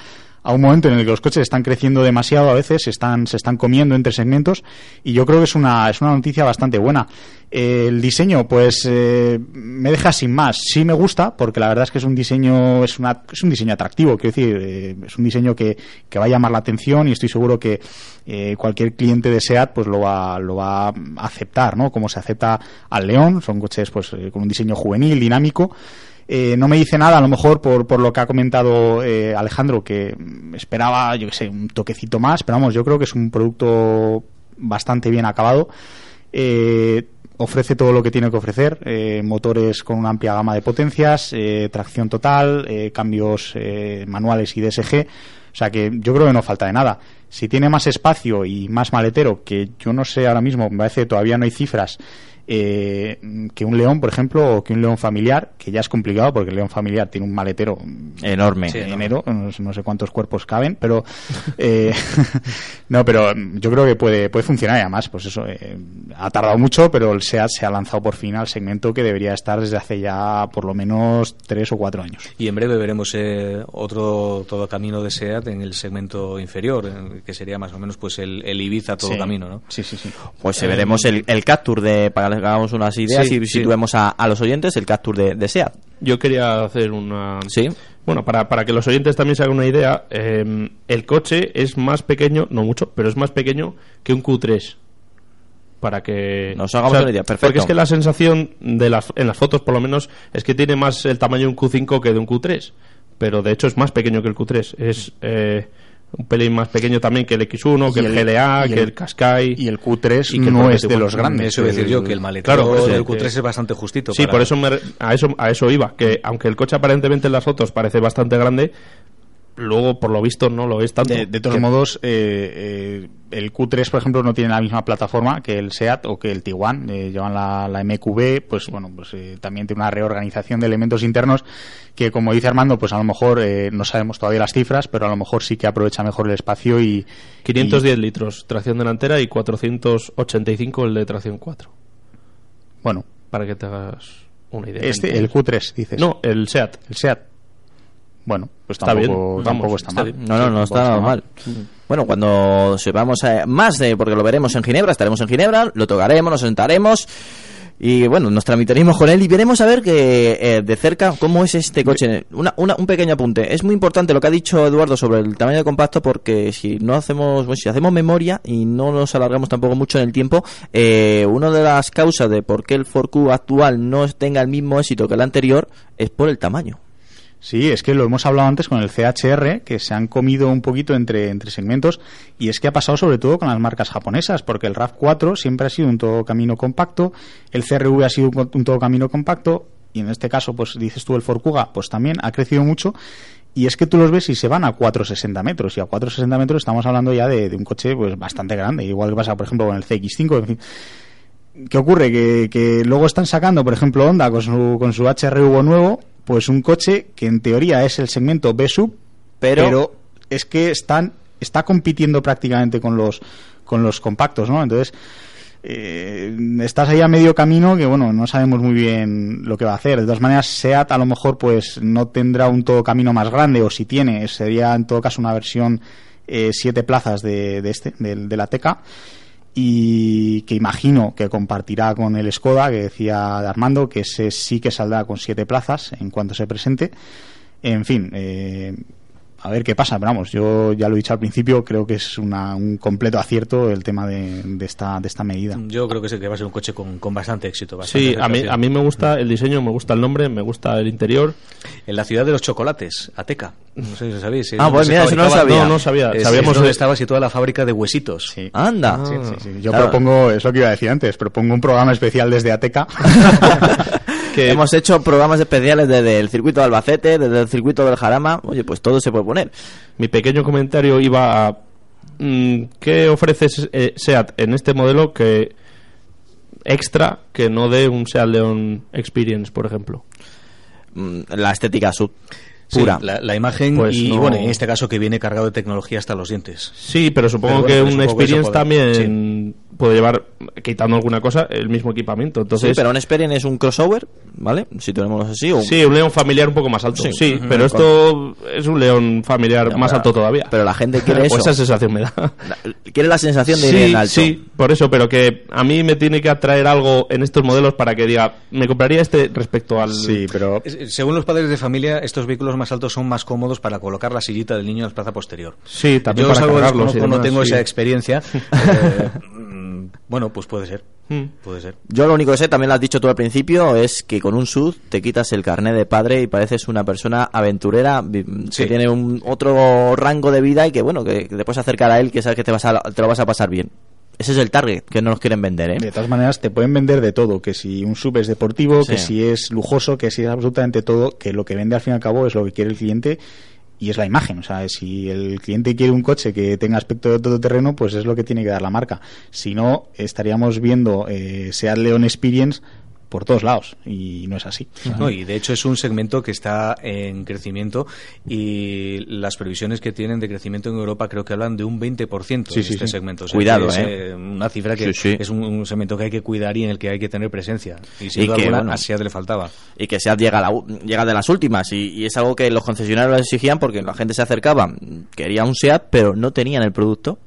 a un momento en el que los coches están creciendo demasiado a veces, se están, se están comiendo entre segmentos y yo creo que es una, es una noticia bastante buena. Eh, el diseño, pues eh, me deja sin más. Sí me gusta porque la verdad es que es un diseño, es, una, es un diseño atractivo, quiero decir, eh, es un diseño que, que va a llamar la atención y estoy seguro que eh, cualquier cliente de SEAT pues lo va, lo va a aceptar, ¿no? Como se acepta al León, son coches pues con un diseño juvenil, dinámico. Eh, no me dice nada, a lo mejor por, por lo que ha comentado eh, Alejandro, que esperaba, yo que sé, un toquecito más, pero vamos, yo creo que es un producto bastante bien acabado. Eh, ofrece todo lo que tiene que ofrecer, eh, motores con una amplia gama de potencias, eh, tracción total, eh, cambios eh, manuales y DSG. O sea que yo creo que no falta de nada. Si tiene más espacio y más maletero, que yo no sé ahora mismo, me parece que todavía no hay cifras, eh, que un león, por ejemplo, o que un león familiar, que ya es complicado porque el león familiar tiene un maletero
Enorme.
de enero, no, sé- no sé cuántos cuerpos caben, pero eh, no, pero yo creo que puede, puede funcionar y además, pues eso, eh, ha tardado mucho, pero el SEAT se ha lanzado por fin al segmento que debería estar desde hace ya por lo menos tres o cuatro años.
Y en breve veremos eh, otro todo camino de SEAT en el segmento inferior, que sería más o menos pues el, el Ibiza todo
Sí.
camino, ¿no?
Sí, sí, sí.
Pues eh, veremos el, el Capture de, para hagamos unas ideas
Sí,
y
sí.
situemos a, a los oyentes el Capture de, de SEAT.
Yo quería hacer una...
Sí.
Bueno, para, para que los oyentes también se hagan una idea, eh, el coche es más pequeño, no mucho, pero es más pequeño que un Q3. Para que...
Nos hagamos una idea, perfecto.
Porque es que la sensación de las, en las fotos, por lo menos, es que tiene más el tamaño de un Q5 que de un Q3. Pero de hecho es más pequeño que el Q3. Es eh, un pelín más pequeño también que el X1, que
Y
el,
el-
GLA,
y
que
el-
el Qashqai.
Y el Q3
Y que
no es de los grandes.
Eso decir yo, que el maletero
Claro,
del
que-
Q3 es bastante justito.
Sí,
para-
por eso me a eso a eso iba, que aunque el coche aparentemente en las fotos parece bastante grande, luego por lo visto no lo es tanto.
De, de todos
Que-
modos, eh, eh, el Q3, por ejemplo, no tiene la misma plataforma que el SEAT o que el Tiguan. Eh, llevan la, la MQB, pues bueno, pues también tiene una reorganización de elementos internos que, como dice Armando, pues a lo mejor no sabemos todavía las cifras, pero a lo mejor sí que aprovecha mejor el espacio y
510 litros tracción delantera y 485 el de tracción 4,
y, bueno,
para que te hagas una idea.
este, el Q3, dices.
No, el SEAT.
el SEAT. Bueno, pues
Está bien,
tampoco,
vamos,
tampoco está,
está
mal.
bien.
No, no, no está nada mal. Bueno, cuando sepamos eh, más de, porque lo veremos en Ginebra, estaremos en Ginebra, lo tocaremos, nos sentaremos y bueno, nos tramitaremos con él y veremos a ver que eh, de cerca cómo es este coche. Una, una- un pequeño apunte. Es muy importante lo que ha dicho Eduardo sobre el tamaño de compacto porque si no hacemos, bueno, si hacemos memoria y no nos alargamos tampoco mucho en el tiempo, eh, una de las causas de por qué el Ford Q actual no tenga el mismo éxito que el anterior es por el tamaño.
Sí, es que lo hemos hablado antes con el CHR, que se han comido un poquito entre, entre segmentos, y es que ha pasado sobre todo con las marcas japonesas, porque el RAV4 siempre ha sido un todo camino compacto, el CRV ha sido un, todo camino compacto, y en este caso, pues dices tú el Ford Kuga, pues también ha crecido mucho, y es que tú los ves y se van a 460 metros, y a 460 metros estamos hablando ya de, de un coche pues bastante grande, igual que pasa, por ejemplo, con el CX5, en fin. ¿Qué ocurre? Que, que luego están sacando, por ejemplo, Honda con su, con su HRV nuevo, pues un coche que en teoría es el segmento B-Sub,
Pero-
pero, es que están está compitiendo prácticamente con los con los compactos, ¿no? Entonces eh, estás ahí a medio camino que bueno no sabemos muy bien lo que va a hacer. De todas maneras, Seat a lo mejor pues no tendrá un todo camino más grande o si tiene sería en todo caso una versión eh, siete plazas de, de este del- de la Teca y que imagino que compartirá con el Skoda que decía Armando que ese sí que saldrá con siete plazas en cuanto se presente. En fin eh, a ver qué pasa pero vamos yo ya lo he dicho al principio creo que es una- un completo acierto el tema de, de esta de esta medida
Yo creo que, sí, que va a ser un coche con, con bastante éxito. bastante
Sí, a mí, a mí me gusta el diseño, me gusta el nombre, me gusta el interior.
En la ciudad de los chocolates, Ateca. No sé si sabéis. es
Ah, pues
se
mira, eso no lo sabía.
No, no sabía.
Es,
Sabíamos
es donde
de-
estaba situada la fábrica de huesitos.
Sí.
Anda.
Sí, sí, sí. Yo
Claro.
propongo, es lo que iba a decir antes, propongo un programa especial desde Ateca.
Que-
Hemos hecho programas especiales desde el circuito de Albacete, desde el circuito del Jarama. Oye, pues todo se puede poner.
Mi pequeño comentario iba a... mm, ¿Qué ofrece eh, SEAT en este modelo que extra que no dé un SEAT León Experience, por ejemplo?
Mm, La estética sub
Sí,
pura.
la, la imagen
Pues
y
no-
bueno, en este caso que viene cargado de tecnología hasta los dientes.
Sí, pero supongo
Pero bueno,
que un Experience también puede llevar, quitando alguna cosa, el mismo equipamiento. Entonces,
sí, pero un Experian es un crossover, ¿vale? Si tenemos así. O...
Sí, un león familiar un poco más alto. Sí,
Sí.
pero esto es un león familiar más
pero-
alto todavía.
Pero la gente quiere
Pues
eso.
esa sensación me da.
Quiere la sensación de ir en alto.
sí, por eso, pero que a mí me tiene que atraer algo en estos modelos para que diga, me compraría este respecto al...
Sí, pero
Según los padres de familia, estos vehículos más altos son más cómodos para colocar la sillita del niño en la plaza posterior.
Sí, también
Yo
para cargarlos
no tengo
sí.
esa experiencia. eh, bueno, pues puede ser.
Mm.
Puede ser.
Yo lo único que sé, también lo has dicho tú al principio, es que con un SUV te quitas el carnet de padre y pareces una persona aventurera
Sí.
que tiene un otro rango de vida y que bueno, que, que te puedes acercar a él, que sabes que te, vas a, te lo vas a pasar bien. Ese es el target que no nos quieren vender, ¿eh?
De todas maneras, te pueden vender de todo, que si un sub es deportivo,
Sí.
que si es lujoso, que si es absolutamente todo, que lo que vende al fin y al cabo es lo que quiere el cliente y es la imagen. O sea, si el cliente quiere un coche que tenga aspecto de todoterreno, pues es lo que tiene que dar la marca. Si no, estaríamos viendo eh, Seat León Experience por todos lados y no es así.
No, y de hecho es un segmento que está en crecimiento y las previsiones que tienen de crecimiento en Europa creo que hablan de un 20%
Sí, sí,
este
sí.
segmento. O sea,
Cuidado,
es,
¿eh?
eh, Una cifra que es un, un segmento que hay que cuidar y en el que hay que tener presencia. Y sin
Y
duda
que,
alguna
bueno,
a Seat le faltaba.
y que Seat llega, a la llega de las últimas y, y es algo que los concesionarios exigían porque la gente se acercaba, quería un Seat pero no tenían el producto.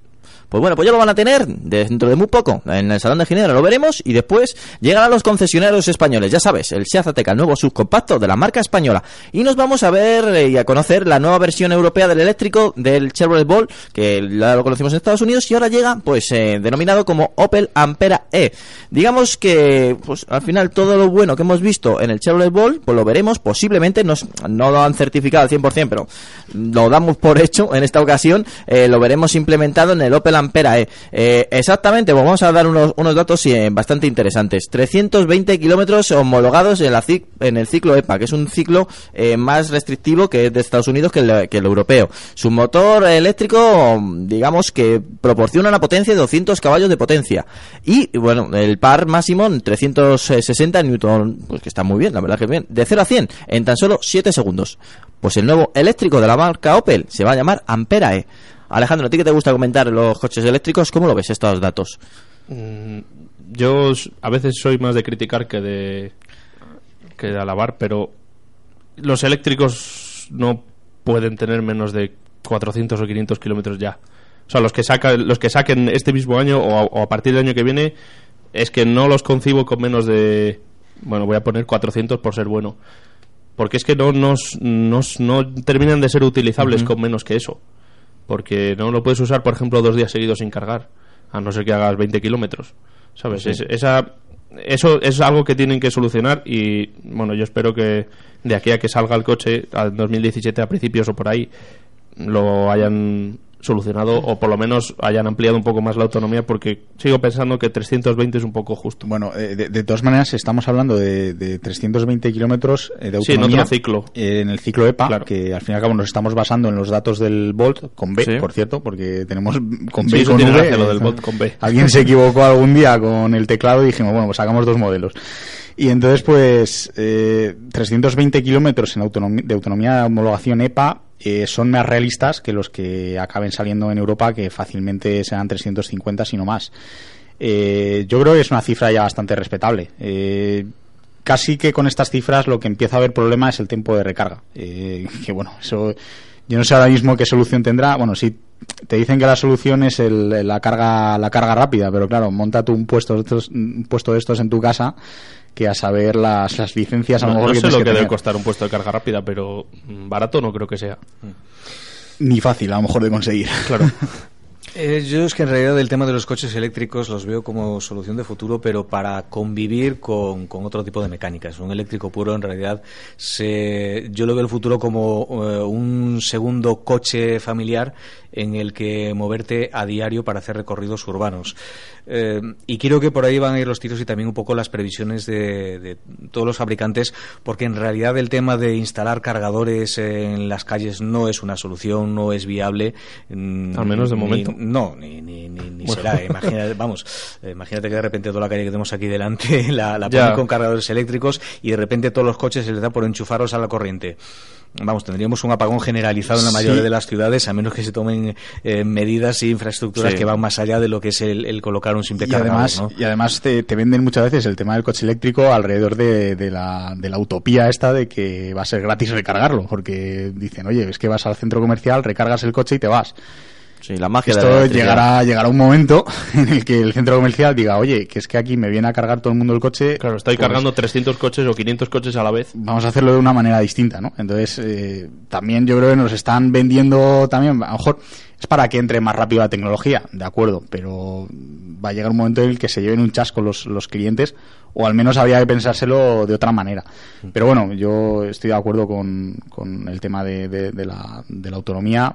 Pues bueno, pues ya lo van a tener dentro de muy poco en el Salón de Ginebra, lo veremos y después llegan a los concesionarios españoles, ya sabes, el Seat Ateca, el nuevo subcompacto de la marca española. Y nos vamos a ver eh, y a conocer la nueva versión europea del eléctrico del Chevrolet Bolt, que lo conocimos en Estados Unidos y ahora llega pues eh, denominado como Opel Ampera E. Digamos que pues al final todo lo bueno que hemos visto en el Chevrolet Bolt, pues lo veremos posiblemente, nos- no lo han certificado al 100%, pero lo damos por hecho en esta ocasión, eh, lo veremos implementado en el Opel Ampera E. Eh, exactamente, pues vamos a dar unos, datos eh, bastante interesantes. 320 kilómetros homologados en, la en el ciclo EPA, que es un ciclo eh, más restrictivo que es de Estados Unidos que el, europeo. Su motor eléctrico, digamos que proporciona una potencia de 200 caballos de potencia. Y bueno, el par máximo en 360 newton, pues que está muy bien, la verdad que bien. De 0 a 100 en tan solo 7 segundos. Pues el nuevo eléctrico de la marca Opel se va a llamar Ampera E. Alejandro, ¿a ti que te gusta comentar los coches eléctricos? ¿Cómo lo ves estos datos?
Mm, Yo a veces soy más de criticar que de que de alabar, pero los eléctricos no pueden tener menos de 400 o 500 kilómetros ya. O sea, los que sacan, los que saquen este mismo año o a, o a partir del año que viene es que no los concibo con menos de, bueno, voy a poner 400 por ser bueno, porque es que no nos, nos- no terminan de ser utilizables con menos que eso, porque no lo puedes usar, por ejemplo, dos días seguidos sin cargar, a no ser que hagas 20 kilómetros, ¿sabes? Es- esa, eso es algo que tienen que solucionar y, bueno, yo espero que de aquí a que salga el coche, al 2017 a principios o por ahí, lo hayan solucionado o por lo menos hayan ampliado un poco más la autonomía porque sigo pensando que 320 es un poco justo.
Bueno, eh, de, de todas maneras, estamos hablando de, de 320 kilómetros eh, de
Sí, en
autonomía.
otro ciclo.
eh, en el ciclo EPA,
Claro.
que al fin y al cabo nos estamos basando en los datos del Volt, con B,
Sí.
por cierto, porque tenemos con
Sí,
B y
eso
con V.
gracia, lo del Volt con B.
Alguien se equivocó algún día con el teclado y dijimos, bueno, pues sacamos dos modelos. Y entonces, pues, eh, 320 kilómetros en autonomía, de autonomía de homologación EPA eh, son más realistas que los que acaben saliendo en Europa, que fácilmente serán 350, si no más. Eh, yo creo que es una cifra ya bastante respetable. Eh, casi que con estas cifras lo que empieza a haber problema es el tiempo de recarga. Eh, que bueno, eso yo no sé ahora mismo qué solución tendrá. Bueno, sí te dicen que la solución es el- la carga la carga rápida, pero claro, monta tú un puesto de estos, un puesto de estos en tu casa que a saber las, las licencias a lo
No,
mejor
no
que
sé
tienes
lo
que
que debe costar un puesto de carga rápida, pero barato no creo que sea.
ni fácil a lo mejor de conseguir.
Claro.
Eh, yo es que en realidad el tema de los coches eléctricos los veo como solución de futuro, pero para convivir con, con otro tipo de mecánicas. Un eléctrico puro, en realidad, se, yo lo veo el futuro como eh, un segundo coche familiar en el que moverte a diario para hacer recorridos urbanos. Eh, y creo que por ahí van a ir los tiros y también un poco las previsiones de, de todos los fabricantes, porque en realidad el tema de instalar cargadores en las calles no es una solución, no es viable. mm,
Al menos de
ni-
momento.
no, ni, ni, ni, ni
Bueno.
será. Imagínate, vamos, eh, imagínate que de repente toda la calle que tenemos aquí delante la, la ponen con cargadores eléctricos y de repente todos los coches se les da por enchufarlos a la corriente. vamos, tendríamos un apagón generalizado en la mayoría
Sí.
de las ciudades, a menos que se tomen eh, medidas e infraestructuras
Sí.
que van más allá de lo que es el, el colocar un simple
y
cargador,
además,
¿no?
y además te, te venden muchas veces el tema del coche eléctrico alrededor de, de la, de la utopía esta de que va a ser gratis recargarlo, porque dicen, oye, es que vas al centro comercial, recargas el coche y te vas.
Sí, la magia de la
Esto llegará, llegará un momento en el que el centro comercial diga, oye, que es que aquí me viene a cargar todo el mundo el coche.
Claro, estáis
pues
cargando 300 coches o 500 coches a la vez.
Vamos a hacerlo de una manera distinta, ¿no? Entonces, eh, también yo creo que nos están vendiendo también, a lo mejor es para que entre más rápido la tecnología, de acuerdo, pero va a llegar un momento en el que se lleven un chasco los, los clientes, o al menos habría que pensárselo de otra manera. Pero bueno, yo estoy de acuerdo con, con el tema de, de- de la, de la autonomía.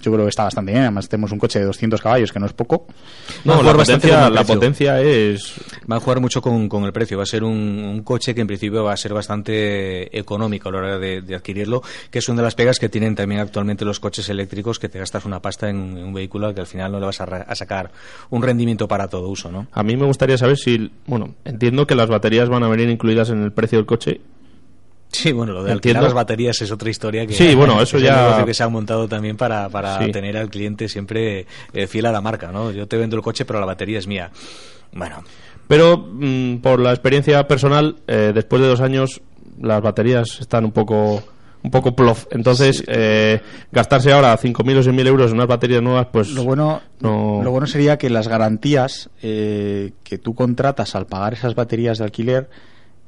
Yo creo que está bastante bien. Además, tenemos un coche de 200 caballos, que no es poco.
Va a
No, la
jugar bastante
potencia, la potencia es...
Va a jugar mucho con, con el precio. Va a ser un, un coche que en principio va a ser bastante económico a la hora de, de adquirirlo, que es una de las pegas que tienen también actualmente los coches eléctricos, que te gastas una pasta en, en un vehículo que al final no le vas a, a sacar un rendimiento para todo uso, ¿no?
A mí me gustaría saber si... Bueno, entiendo que las baterías van a venir incluidas en el precio del coche.
Sí, bueno, lo de
Entiendo.
alquilar las baterías es otra historia que
Sí, bueno, eso
es
ya-
el negocio que se ha montado también para, para
Sí.
tener al cliente siempre eh, fiel a la marca, ¿no? Yo te vendo el coche, pero la batería es mía. Bueno,
Pero mm, por la experiencia personal, eh, después de dos años, las baterías están un poco un poco plof. Entonces, eh, gastarse ahora 5.000 o 6.000 euros en unas baterías nuevas, pues...
Lo bueno,
no-
lo bueno sería que las garantías eh, que tú contratas al pagar esas baterías de alquiler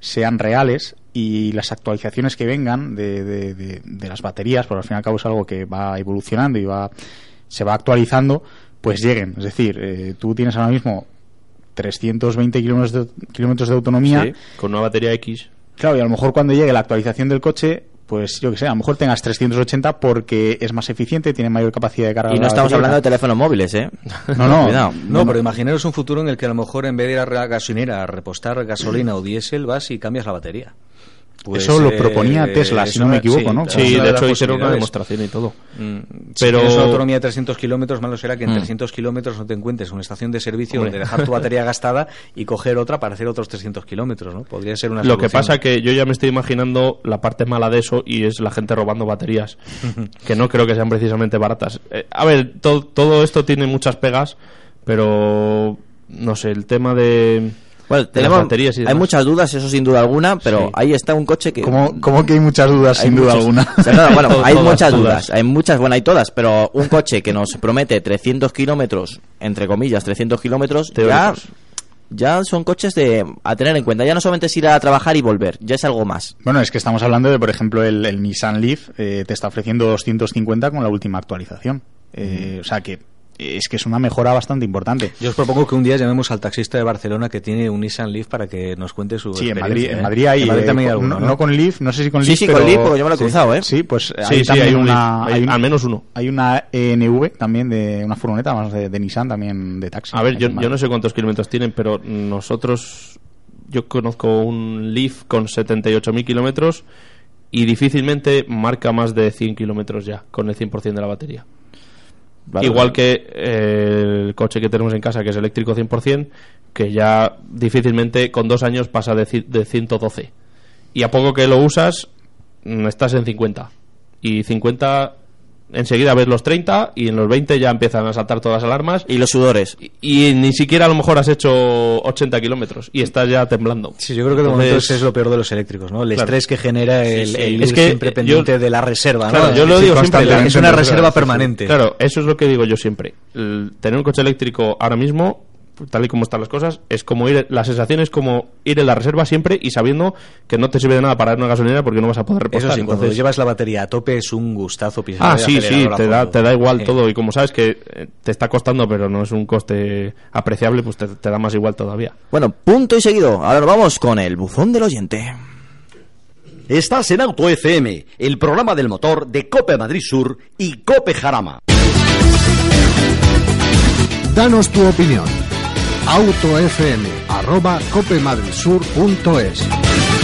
sean reales y las actualizaciones que vengan de, de- de- de las baterías, porque al fin y al cabo es algo que va evolucionando y va se va actualizando, pues lleguen. Es decir, eh, tú tienes ahora mismo 320 kilómetros de, kilómetros de autonomía.
Sí, con una batería X.
Claro, y a lo mejor cuando llegue la actualización del coche, pues yo que sé, a lo mejor tengas 380 porque es más eficiente, tiene mayor capacidad de carga.
Y no estamos
batería.
hablando de teléfonos móviles, ¿eh?
No, no.
Cuidado.
no, pero imaginaros un futuro en el que a lo mejor en vez de ir a la gasolinera a repostar gasolina o diésel, vas y cambias la batería. Pues,
Eso lo
eh,
proponía Tesla,
es
si no me equivoco,
sí,
¿no?
Sí, de hecho hicieron una demostración y todo.
Mm,
Pero-
Si tienes una autonomía de 300 kilómetros, malo será que en
Mm.
300 kilómetros no te encuentres una estación de servicio
Hombre.
donde dejar tu batería gastada y coger otra para hacer otros 300 kilómetros, ¿no? Podría ser una
Lo que pasa que yo ya me estoy imaginando la parte mala de eso y es la gente robando baterías, que no creo que sean precisamente baratas. Eh, a ver, to- todo esto tiene muchas pegas, pero no sé, el tema de,
Bueno, tenemos,
baterías y
hay muchas dudas, eso sin duda alguna, pero
Sí.
ahí está un coche que...
¿Cómo, cómo que hay muchas dudas,
Hay
sin duda alguna?
O sea, no, bueno, hay
todas
muchas
dudas.
dudas, hay muchas, bueno, hay todas, pero un coche que nos promete 300 kilómetros, entre comillas, 300 kilómetros, ya, ya son coches de a tener en cuenta. Ya no solamente es ir a trabajar y volver, ya es algo más.
Bueno, es que estamos hablando de, por ejemplo, el, el Nissan Leaf eh, te está ofreciendo 250 con la última actualización. Eh, O sea que es que es una mejora bastante importante.
Yo os propongo que un día llamemos al taxista de Barcelona que tiene un Nissan Leaf para que nos cuente su
Sí, en
experiencia,
Madrid,
¿eh?
en Madrid hay.
En Madrid
eh,
también hay
con-
alguno,
no,
¿no?
no con Leaf, no sé si con
Sí,
Leaf.
sí,
pero-
con Leaf, porque yo me lo he
sí,
cruzado, ¿eh?
Sí, pues
Sí,
hay
sí,
también
hay un
una.
Leaf, hay
un-
al menos uno.
Hay una ENV también de una furgoneta, vamos, de, de Nissan también de taxi.
A ver, yo, yo no sé cuántos kilómetros tienen, pero nosotros, yo conozco un Leaf con 78.000 kilómetros y difícilmente marca más de 100 kilómetros ya, con el 100% de la batería.
Vale,
Igual que eh, el coche que tenemos en casa, que es eléctrico 100%, que ya difícilmente con dos años pasa de, de 112. Y a poco que lo usas, mm, estás en 50. Y 50, enseguida ves los 30 y en los 20 ya empiezan a saltar todas las alarmas.
Y los sudores.
Y, y ni siquiera a lo mejor has hecho 80 kilómetros y estás ya temblando.
Sí, yo creo que de
Entonces-
momento es lo peor de los eléctricos, ¿no? El
Claro.
estrés que genera el,
Sí, sí.
el
Es que,
siempre pendiente
yo-
de la reserva,
Claro,
¿no?
yo lo digo siempre.
Es una reserva permanente.
Claro, eso es lo que digo yo siempre. El tener un coche eléctrico ahora mismo, tal y como están las cosas, es como ir, la sensación es como ir en la reserva siempre y sabiendo que no te sirve de nada parar en una gasolinera porque no vas a poder
Eso
repostar.
sí, cuando
Entonces,
llevas la batería a tope es un gustazo pisar
Ah, sí, sí, te da, te da igual
Sí.
todo. Y como sabes que eh, te está costando, pero no es un coste apreciable, pues te, te da más igual todavía.
Bueno, punto y seguido. Ahora nos vamos con el buzón del oyente.
Estás en Auto FM, el programa del motor de Cope Madrid Sur y Cope Jarama.
Danos tu opinión. Autofm arroba copemadridsur.es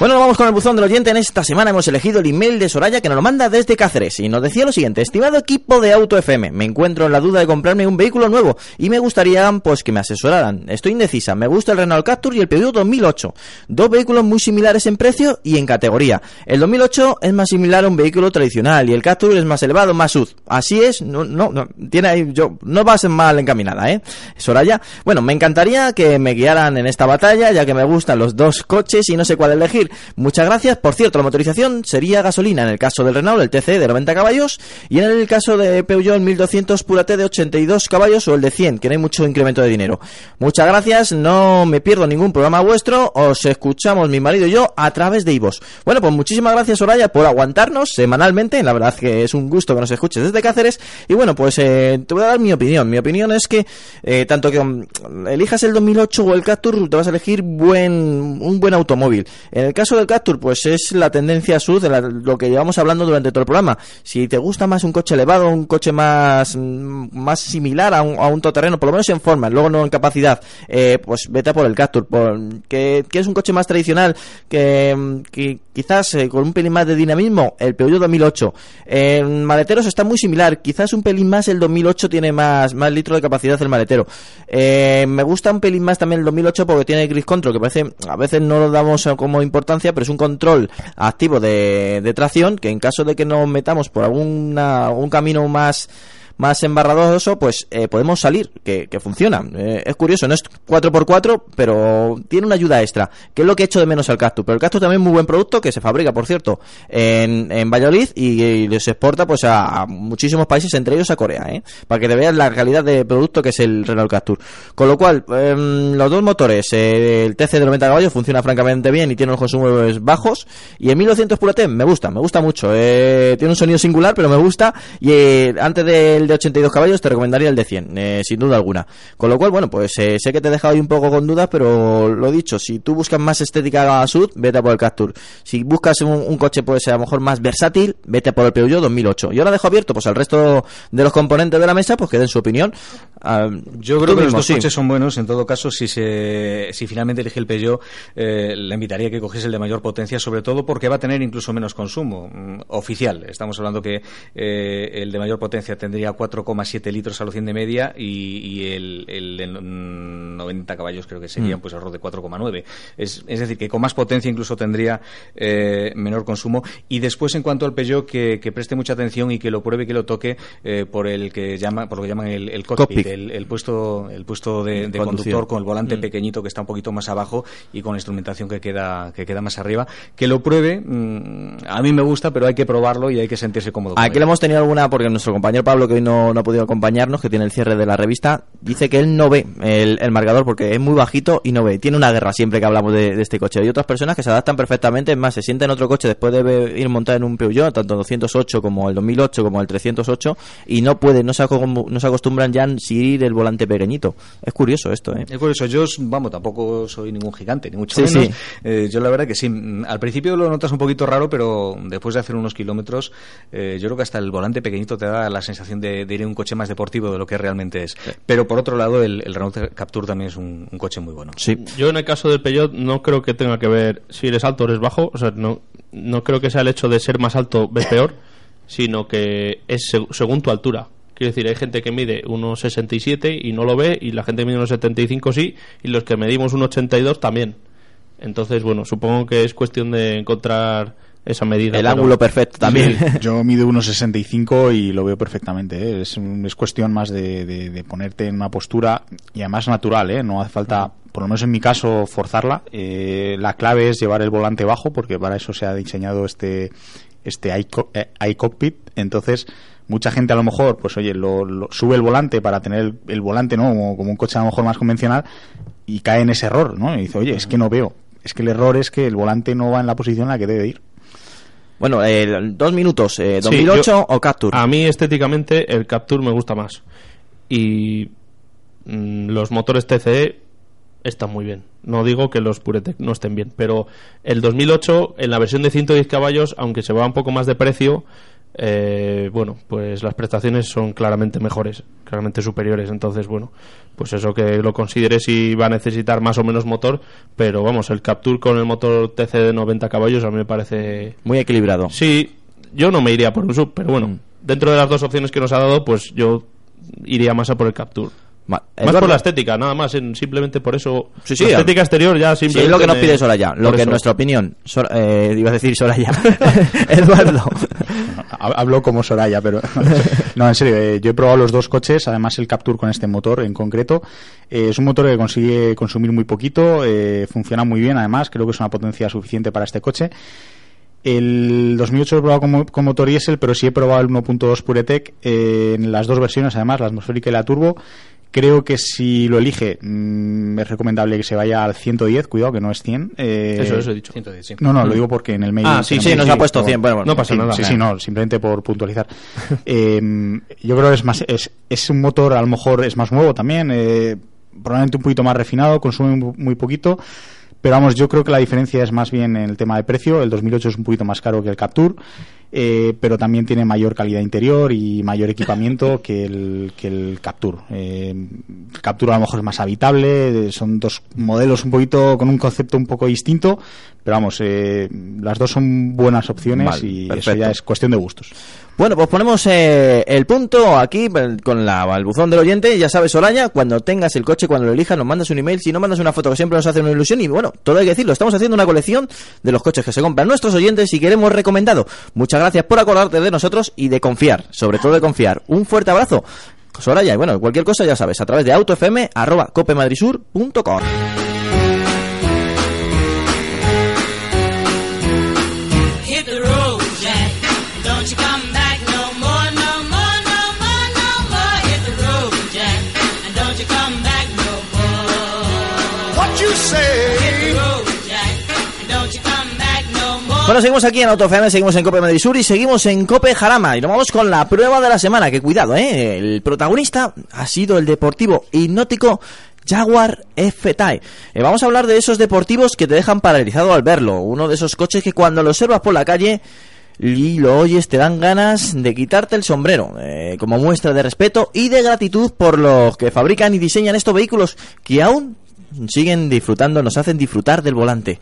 Bueno, vamos con el buzón del oyente. En esta semana hemos elegido el email de Soraya que nos lo manda desde Cáceres y nos decía lo siguiente: Estimado equipo de Auto FM, me encuentro en la duda de comprarme un vehículo nuevo y me gustaría pues que me asesoraran. Estoy indecisa. Me gusta el Renault Captur y el Peugeot 2008, dos vehículos muy similares en precio y en categoría. El 2008 es más similar a un vehículo tradicional y el Captur es más elevado, más sud. Así es, no, no, no tiene ahí, yo no va a ser mal encaminada, ¿eh? Soraya. Bueno, me encantaría que me guiaran en esta batalla, ya que me gustan los dos coches y no sé cuál elegir. Muchas gracias. Por cierto, la motorización sería gasolina en el caso del Renault, el TC de 90 caballos, y en el caso de Peugeot el 1200 Pura T de 82 caballos o el de 100, que no hay mucho incremento de dinero. Muchas gracias, no me pierdo ningún programa vuestro, os escuchamos mi marido y yo a través de Ivos. Bueno, pues muchísimas gracias Soraya por aguantarnos semanalmente, la verdad que es un gusto que nos escuches desde Cáceres, y bueno, pues eh, te voy a dar mi opinión. Mi opinión es que eh, tanto que um, elijas el 2008 o el Captur, te vas a elegir buen, un buen automóvil. Caso del Captur, pues es la tendencia sur de la- lo que llevamos hablando durante todo el programa. Si te gusta más un coche elevado, un coche más, mm, más similar a un, a un todoterreno, por lo menos en forma, luego no en capacidad, eh, pues vete a por el Captur. Por, que, que es un coche más tradicional, que, mm, que quizás eh, con un pelín más de dinamismo, el Peugeot 2008. En maleteros está muy similar, quizás un pelín más el 2008 tiene más, más litro de capacidad el maletero. Eh, me gusta un pelín más también el 2008 porque tiene Cruise Control, que parece, a veces no lo damos como pero es un control activo de, de tracción que en caso de que nos metamos por alguna, un camino más más embarradoso, pues eh, podemos salir, que, funciona. Eh, es curioso, no es 4x4, pero tiene una ayuda extra, que es lo que he hecho de menos al Cactus. Pero el Cactus también es muy buen producto, que se fabrica, por cierto, en, en Valladolid y, y se exporta pues a, muchísimos países, entre ellos a Corea, ¿eh? para que te veas la calidad de producto que es el Renault Captur. Con lo cual, em, los dos motores, el TC de 90 caballos funciona francamente bien y tiene unos consumos bajos, y el 1200 Pura T me gusta, me gusta mucho. Tiene un sonido singular, pero me gusta, y antes del de 82 caballos te recomendaría el de 100, eh, sin duda alguna. Con lo cual, bueno, pues eh, sé que te he dejado ahí un poco con dudas, pero lo dicho, si tú buscas más estética a sud, vete a por el Captur. Si buscas un, un coche, pues a lo mejor más versátil, vete a por el Peugeot 2008. Y ahora dejo abierto pues al resto de los componentes de la mesa, pues que den su opinión. Ah,
Yo creo que los dos
sí.
coches son buenos. En todo caso, si se, si finalmente elige el Peugeot, eh, le invitaría a que cogiese el de mayor potencia, sobre todo porque va a tener incluso menos consumo mm, oficial. Estamos hablando que eh, el de mayor potencia tendría 4,7 litros a los 100 de media y, y el, el mm, 90 caballos creo que serían
Mm.
pues alrededor de 4,9. Es, es decir, que con más potencia incluso tendría eh, menor consumo. Y después, en cuanto al Peugeot, que, que preste mucha atención y que lo pruebe que lo toque eh, por el que llama, por lo que llaman el, el cockpit,
Cockpit.
el, el puesto, el puesto de, de conductor con el volante
Mm.
pequeñito que está un poquito más abajo y con la instrumentación que queda, que queda más arriba. Que lo pruebe, mm, a mí me gusta, pero hay que probarlo y hay que sentirse cómodo.
Aquí le hemos tenido alguna, porque nuestro compañero Pablo, que hoy no, no ha podido acompañarnos, que tiene el cierre de la revista, dice que él no ve el, el marcador porque es muy bajito y no ve. Tiene una guerra siempre que hablamos de, de este coche. Hay otras personas que se adaptan perfectamente, es más, se sienten en otro coche después de ir montado en un Peugeot, tanto 208 como el 2008 como el 308, y no pueden, no se, no se acostumbran ya a seguir el volante pequeñito. Es curioso esto, ¿eh?
Es curioso, yo, vamos, tampoco soy ningún gigante, ni mucho
Sí,
menos.
sí.
Eh, yo la verdad que sí, al principio lo notas un poquito raro, pero después de hacer unos kilómetros, eh, yo creo que hasta el volante pequeñito te da la sensación de, de ir en un coche más deportivo de lo que realmente es. Pero por otro lado, el, el Renault Captur también es un, un coche muy bueno.
Sí.
Yo en el caso del Peugeot no creo que tenga que ver si eres alto o eres bajo, o sea, no, no creo que sea el hecho de ser más alto ves peor, sino que es seg- según tu altura. Quiero decir, hay gente que mide 1,67 y no lo ve, y la gente que mide 1,75 sí, y los que medimos 1,82 también. Entonces, bueno, supongo que es cuestión de encontrar esa medida.
El
pero-
ángulo perfecto también.
Sí, yo mido 1,65 y lo veo perfectamente. ¿eh? Es, un- es cuestión más de, de- de ponerte en una postura y además natural. ¿eh? No hace falta, por lo menos en mi caso, forzarla. Eh, la clave es llevar el volante bajo porque para eso se ha diseñado este este iCo- eh, iCockpit. Entonces, mucha gente a lo mejor, pues oye, lo, lo- sube el volante para tener el, el volante, ¿no? Como, como un coche a lo mejor más convencional y cae en ese error, ¿no? Y dice, oye, es que no veo. Es que el error es que el volante no va en la posición en la que debe ir.
Bueno, eh, dos minutos, eh,
Sí,
2008
yo-
o Captur.
A mí estéticamente el Captur me gusta más. Y mm, los motores TCE están muy bien. No digo que los Puretec no estén bien, pero el 2008 en la versión de 110 caballos, aunque se va un poco más de precio, eh, bueno, pues las prestaciones son claramente mejores, claramente superiores. Entonces, bueno, pues eso que lo considere si va a necesitar más o menos motor, pero vamos, el Capture con el motor TC de 90 caballos a mí me parece
Muy equilibrado.
Sí, yo no me iría por un sub, pero bueno, dentro de las dos opciones que nos ha dado, pues yo iría más a por el Capture.
Ma-
Más por la estética, nada más, en- simplemente por eso.
Sí, sí,
la estética exterior ya
Sí,
simplemente.
es lo que nos pide Soraya, lo que en nuestra opinión, Sor- eh, iba a decir Soraya, Eduardo.
Ha- Hablo como Soraya, pero no, en serio, eh, yo he probado los dos coches, además el Capture con este motor en concreto. Eh, es un motor que consigue consumir muy poquito, eh, funciona muy bien, además, creo que es una potencia suficiente para este coche. El 2008 lo he probado con, con motor diésel, pero sí he probado el 1.2 PureTech eh, en las dos versiones, además, la atmosférica y la turbo. Creo que si lo elige, mm, es recomendable que se vaya al 110, cuidado que no es 100. eh,
Eso, eso he dicho.
110, sí.
no, no, lo digo porque en el mail.
Ah, sí, sí,
nos ha puesto
pero
100, bueno, bueno,
no pasa
sí,
nada.
Sí, sí, no, simplemente por puntualizar. Eh, yo creo que es más, es, es un motor, a lo mejor es más nuevo también, eh, probablemente un poquito más refinado, consume muy, muy poquito. Pero vamos, yo creo que la diferencia es más bien en el tema de precio. El 2008 es un poquito más caro que el Capture, eh, pero también tiene mayor calidad interior y mayor equipamiento que el, que el Capture. Eh, Capture a lo mejor es más habitable, son dos modelos un poquito con un concepto un poco distinto, pero vamos, eh, las dos son buenas opciones
Vale,
y
perfecto.
eso ya es cuestión de gustos.
Bueno, pues ponemos eh, el punto aquí con la, el buzón del oyente. Ya sabes, Soraya, cuando tengas el coche, cuando lo elijas, nos mandas un email. Si no mandas una foto, que siempre nos hace una ilusión. Y bueno, todo hay que decirlo. Estamos haciendo una colección de los coches que se compran nuestros oyentes y que hemos recomendado. Muchas gracias por acordarte de nosotros y de confiar. Sobre todo de confiar. Un fuerte abrazo. Soraya, y bueno, cualquier cosa ya sabes, a través de autofm, Bueno, seguimos aquí en AutoFM, seguimos en Cope Madrid Sur y seguimos en Cope Jarama. Y nos vamos con la prueba de la semana, que cuidado, ¿eh? El protagonista ha sido el deportivo hipnótico Jaguar F-Type. Eh, vamos a hablar de esos deportivos que te dejan paralizado al verlo. Uno de esos coches que cuando lo observas por la calle y lo oyes te dan ganas de quitarte el sombrero, eh, como muestra de respeto y de gratitud por los que fabrican y diseñan estos vehículos que aún siguen disfrutando, nos hacen disfrutar del volante.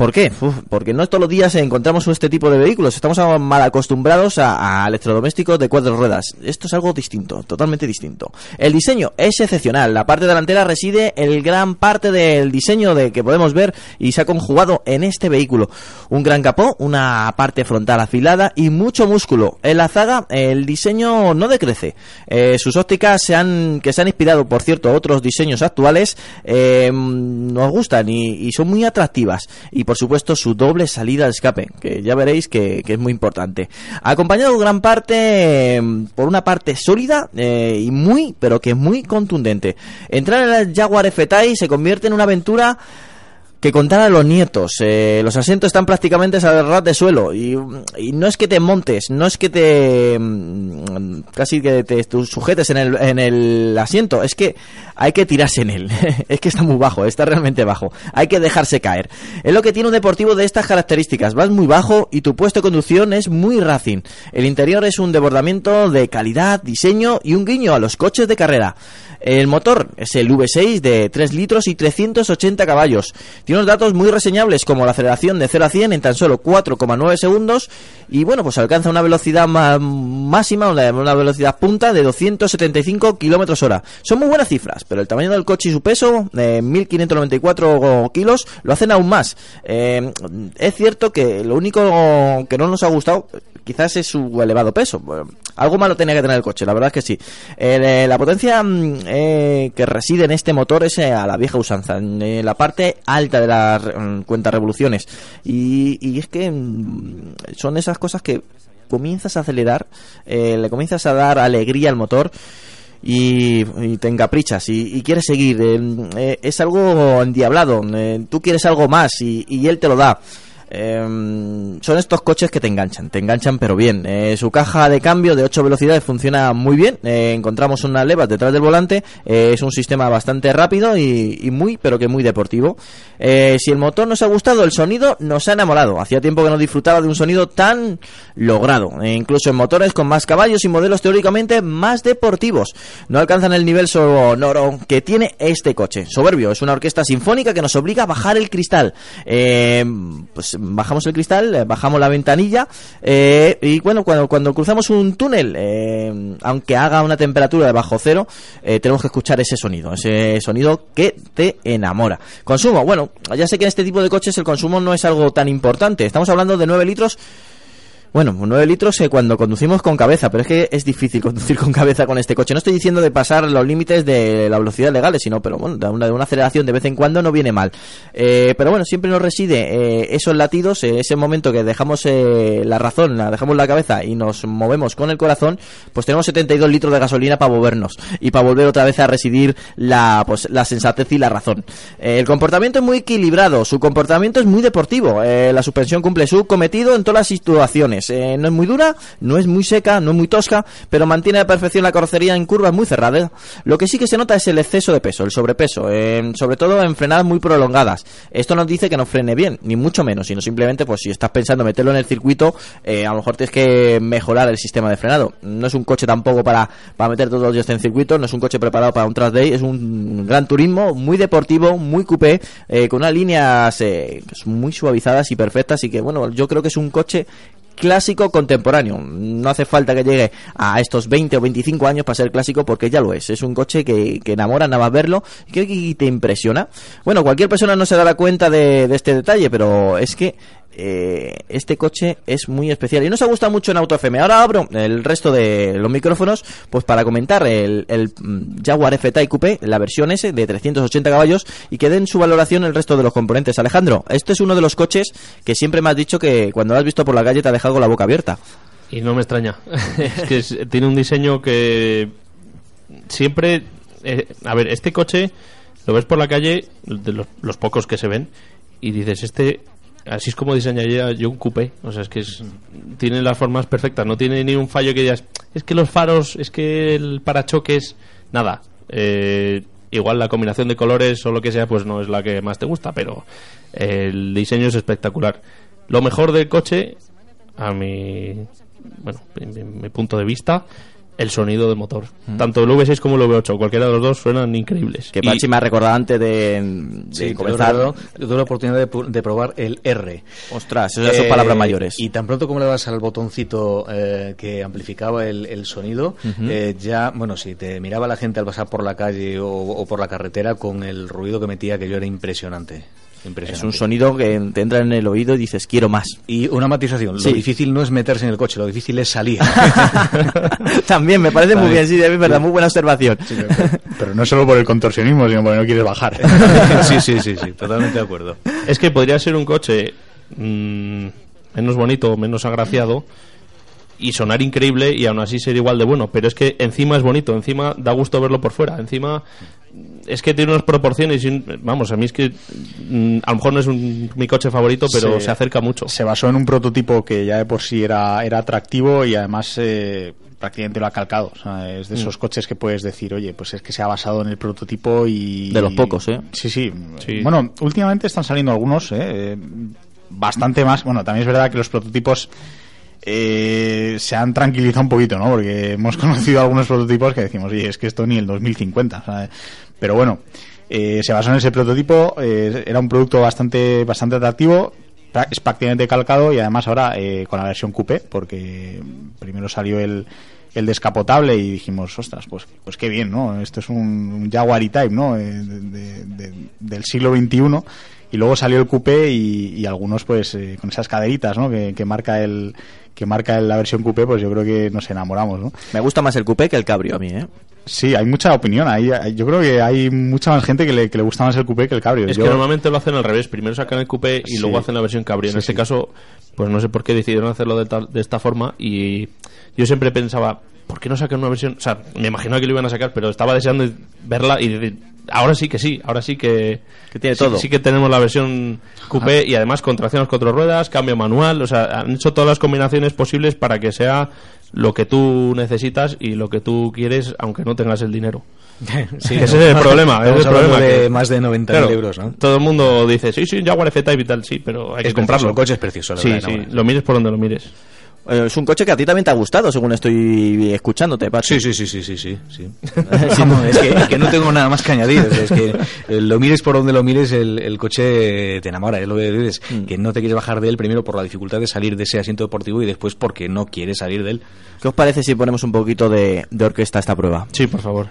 ¿Por qué? Porque no todos los días encontramos este tipo de vehículos. Estamos mal acostumbrados a, electrodomésticos de cuatro ruedas. Esto es algo distinto, totalmente distinto. El diseño es excepcional. La parte delantera reside el gran parte del diseño de que podemos ver y se ha conjugado en este vehículo. Un gran capó, una parte frontal afilada y mucho músculo. En la zaga el diseño no decrece. Eh, sus ópticas se han, que se han inspirado, por cierto, a otros diseños actuales, eh, nos gustan y, y son muy atractivas. Y por supuesto su doble salida de escape, que ya veréis que, es muy importante. Acompañado gran parte eh, por una parte sólida eh, y muy, pero que muy contundente. Entrar en el Jaguar F-Type se convierte en una aventura que contar a los nietos. Eh, los asientos están prácticamente a ras de suelo y, no es que te montes, no es que te mm, casi que te tú sujetes en el, en el asiento, es que hay que tirarse en él. es que está muy bajo, está realmente bajo. Hay que dejarse caer. Es lo que tiene un deportivo de estas características. Vas muy bajo y tu puesto de conducción es muy racing. El interior es un desbordamiento de calidad, diseño y un guiño a los coches de carrera. El motor es el V6 de 3 litros y 380 caballos. Tiene unos datos muy reseñables como la aceleración de 0 a 100 en tan solo 4,9 segundos y bueno, pues alcanza una velocidad ma- máxima, una velocidad punta de 275 kilómetros hora. Son muy buenas cifras, pero el tamaño del coche y su peso, eh, 1.594 kilos, lo hacen aún más. Eh, es cierto que lo único que no nos ha gustado quizás es su elevado peso. Algo malo tenía que tener el coche, la verdad es que sí. Eh, la potencia mm, eh, que reside en este motor es eh, a la vieja usanza, en eh, la parte alta de la mm, cuenta revoluciones. Y, y es que mm, son esas cosas que comienzas a acelerar, eh, le comienzas a dar alegría al motor. Y, te encaprichas y, y quieres seguir. eh, eh, es algo endiablado. eh, tú quieres algo más y, y él te lo da. Eh, son estos coches que te enganchan, te enganchan pero bien. Eh, su caja de cambio de 8 velocidades funciona muy bien. Eh, encontramos unas levas detrás del volante. Eh, es un sistema bastante rápido y, y muy, pero que muy deportivo. Si el motor nos ha gustado, el sonido nos ha enamorado. Hacía tiempo que no disfrutaba de un sonido tan logrado. Incluso en motores con más caballos y modelos teóricamente más deportivos. No alcanzan el nivel sonoro que tiene este coche. Soberbio, es una orquesta sinfónica que nos obliga a bajar el cristal. Pues bajamos el cristal, eh, bajamos la ventanilla eh, y bueno, cuando, cuando cruzamos un túnel, eh, aunque haga una temperatura de bajo cero, eh, tenemos que escuchar ese sonido, ese sonido que te enamora. Consumo, bueno, ya sé que en este tipo de coches el consumo no es algo tan importante. Estamos hablando de 9 litros bueno, 9 litros eh, cuando conducimos con cabeza, pero es que es difícil conducir con cabeza con este coche. No estoy diciendo de pasar los límites de la velocidad legales, sino, pero bueno, de una, de una aceleración de vez en cuando no viene mal. Eh, pero bueno, siempre nos reside eh, esos latidos, eh, ese momento que dejamos la razón, la dejamos la cabeza y nos movemos con el corazón, pues tenemos 72 litros de gasolina para movernos y para volver otra vez a residir la, pues, la sensatez y la razón. El comportamiento es muy equilibrado, su comportamiento es muy deportivo, la suspensión cumple su cometido en todas las situaciones. Eh, no es muy dura, no es muy seca, no es muy tosca, pero mantiene a perfección la carrocería en curvas muy cerradas. Lo que sí que se nota es el exceso de peso, el sobrepeso, eh, sobre todo en frenadas muy prolongadas. Esto nos dice que no frene bien, ni mucho menos, sino simplemente, pues si estás pensando meterlo en el circuito, eh, a lo mejor tienes que mejorar el sistema de frenado. No es un coche tampoco para, para meter todos los días en circuito, no es un coche preparado para un track day, es un gran turismo, muy deportivo, muy coupé, con unas líneas pues, muy suavizadas y perfectas, y que bueno, yo creo que es un coche clásico contemporáneo. No hace falta que llegue a estos 20 o 25 años para ser clásico porque ya lo es. Es un coche que, enamora nada más verlo y que, te impresiona. Bueno, cualquier persona no se dará cuenta de este detalle, pero es que eh, este coche es muy especial y nos ha gustado mucho en Auto FM. Ahora abro el resto de los micrófonos pues para comentar el, mm, Jaguar F-Type la versión S de 380 caballos y que den su valoración el resto de los componentes. Alejandro, este es uno de los coches que siempre me has dicho que cuando lo has visto por la calle te ha dejado con la boca abierta.
Y no me extraña. es que tiene un diseño que siempre... eh, a ver, este coche lo ves por la calle, de los pocos que se ven, y dices, este... Así es como diseñaría yo un coupé. O sea, es que es, tiene las formas perfectas. No tiene ni un fallo que digas, es que los faros, es que el parachoques... Nada. Eh, igual la combinación de colores o lo que sea, pues no es la que más te gusta, pero el diseño es espectacular. Lo mejor del coche, a mi, bueno, en mi, mi punto de vista, el sonido del motor. Tanto el V6 como el V8, cualquiera de los dos suenan increíbles.
Que
Y-
Pachi me ha recordado antes de, de
Sí,
comenzar.
tuve, tuve la oportunidad de, pu- de probar el R.
Ostras, esas son palabras mayores.
Y tan pronto como le das al botoncito eh, que amplificaba el, el sonido, eh, ya, bueno, si te miraba la gente al pasar por la calle o, o por la carretera con el ruido que metía, que yo era impresionante.
Es un sonido que te entra en el oído y dices, quiero más.
Y una matización, lo
Sí.
difícil no es meterse en el coche, lo difícil es salir.
También me parece muy bien, sí, es verdad, muy buena observación.
Pero no solo por el contorsionismo, sino porque no quieres bajar.
sí, sí, sí, sí, totalmente de acuerdo.
Es que podría ser un coche mm, menos bonito, menos agraciado y sonar increíble y aún así ser igual de bueno. Pero es que encima es bonito, encima da gusto verlo por fuera. Encima es que tiene unas proporciones. y un- vamos, a mí es que mm, a lo mejor no es un- mi coche favorito, pero se acerca mucho.
se basó en un prototipo que ya de por sí era, era atractivo y además eh, prácticamente lo ha calcado. O sea, es de esos
Mm.
coches que puedes decir, oye, pues es que se ha basado en el prototipo y...
De los pocos, ¿eh?
Sí, sí.
Sí.
Bueno, últimamente están saliendo algunos. Eh, Bastante más. Bueno, también es verdad que los prototipos eh, se han tranquilizado un poquito, ¿no? Porque hemos conocido algunos prototipos que decimos, oye, es que esto ni el 2050. ¿sabes? Pero bueno, eh, se basó en ese prototipo, eh, era un producto bastante, bastante atractivo, es prácticamente calcado y además ahora eh, con la versión coupé, porque primero salió el, el descapotable y dijimos, ostras, pues, pues qué bien, ¿no? Esto es un, Jaguar E-Type, ¿no? Eh, de- de- de- del siglo XXI. Y luego salió el coupé y, algunos, pues, eh, con esas caderitas, ¿no? Que marca el que marca la versión coupé, pues yo creo que nos enamoramos, ¿no?
Me gusta más el coupé que el cabrio a mí, ¿eh?
Sí, hay mucha opinión. Hay, yo creo que hay mucha más gente que le, que le gusta más el coupé que el cabrio.
Es
Yo-
que normalmente lo hacen al revés. Primero sacan el coupé y
Sí.
luego hacen la versión cabrio. En este
sí.
caso, pues no sé por qué decidieron hacerlo de, tal- de esta forma. Y yo siempre pensaba, ¿por qué no sacan una versión? O sea, me imaginaba que lo iban a sacar, pero estaba deseando verla y decir, Ahora sí que sí, ahora sí que,
Que tiene
sí,
todo.
sí que tenemos la versión coupé y además con tracción a las cuatro ruedas, cambio manual, o sea, han hecho todas las combinaciones posibles para que sea lo que tú necesitas y lo que tú quieres, aunque no tengas el dinero.
Sí,
ese
¿no?
es el problema. es el problema
de
que-
más de 90.000
Claro,
euros, ¿no?
Todo el mundo dice, sí, sí, Jaguar F-Type y tal, sí, pero hay
Es
que comprarlo.
el coche es precioso, la
Sí,
verdad,
sí,
no,
lo mires por donde lo mires.
Eh, Es un coche que a ti también te ha gustado, según estoy escuchándote, Pachi.
Sí, sí, sí, sí, sí, sí. sí. Vamos, es, que, es que no tengo nada más que añadir. es que eh, lo mires por donde lo mires, el, el coche te enamora. Es lo que dices,
Mm.
que no te quieres bajar de él primero por la dificultad de salir de ese asiento deportivo y después porque no quieres salir de él.
¿Qué os parece si ponemos un poquito de, de orquesta a esta prueba?
Sí, por favor.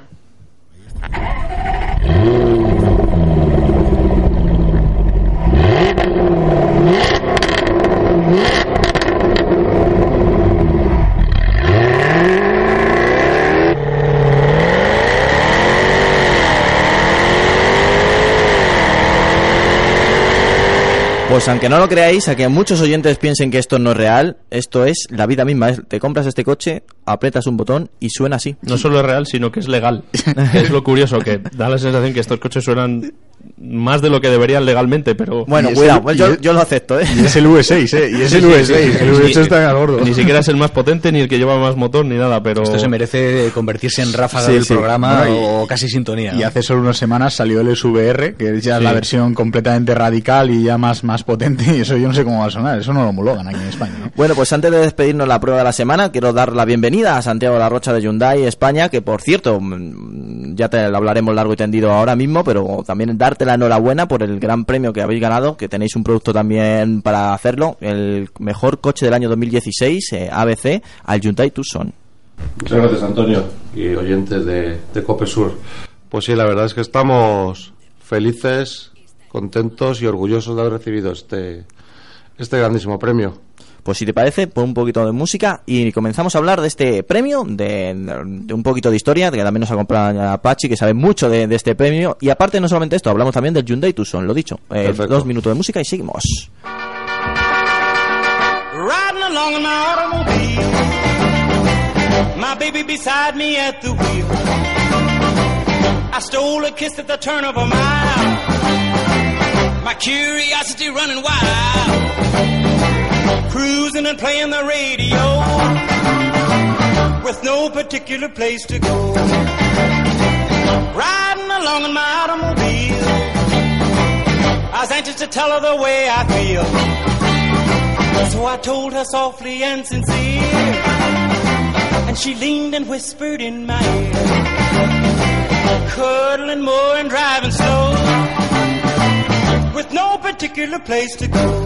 Pues aunque no lo creáis, a que muchos oyentes piensen que esto no es real, esto es la vida misma. Es- Te compras este coche, aprietas un botón y suena así.
No solo es real, sino que es legal. es lo curioso, que da la sensación que estos coches suenan más de lo que deberían legalmente, pero...
Bueno,
es
cuidado,
el-
pues yo,
es-
yo lo acepto, ¿eh?
Y es el V6, ¿eh? Y es el
Sí, sí,
V6.
sí,
el
sí,
V8
sí.
está al gordo.
Ni siquiera es el más potente ni el que lleva más motor ni nada, pero...
Esto se merece convertirse en ráfaga
Sí,
del
sí.
programa
Bueno, y-
o casi sintonía.
Y
¿no?
hace solo unas semanas salió el SVR, que es ya
Sí.
la versión completamente radical y ya más, más potente, y eso yo no sé cómo va a sonar, eso no lo homologan aquí en España. ¿no?
Bueno, pues antes de despedirnos la prueba de la semana, quiero dar la bienvenida a Santiago de la Rocha de Hyundai España, que por cierto, mm, ya te lo hablaremos largo y tendido ahora mismo, pero también darte la enhorabuena por el gran premio que habéis ganado, que tenéis un producto también para hacerlo, el mejor coche del año 2016, eh, ABC, al Hyundai Tucson.
Muchas gracias, Antonio, y oyentes de, de Cope Sur. Pues sí, la verdad es que estamos felices, contentos y orgullosos de haber recibido este, este grandísimo premio.
Pues si te parece, pon un poquito de música y comenzamos a hablar de este premio, de, de un poquito de historia, de que también nos acompaña Pachi, que sabe mucho de, de este premio. Y aparte, no solamente esto, hablamos también del Hyundai Tucson, lo dicho. Eh, dos minutos de música y seguimos.
Riding along in my automobile. My baby beside me at the wheel. I stole a kiss at the turn of a mile. My curiosity running wild. Cruising and playing the radio. With no particular place to go. Riding along in my automobile. I was anxious to tell her the way I feel. So I told her softly and sincere. And she leaned and whispered in my ear. Cuddling more and driving slow. With no particular place to go.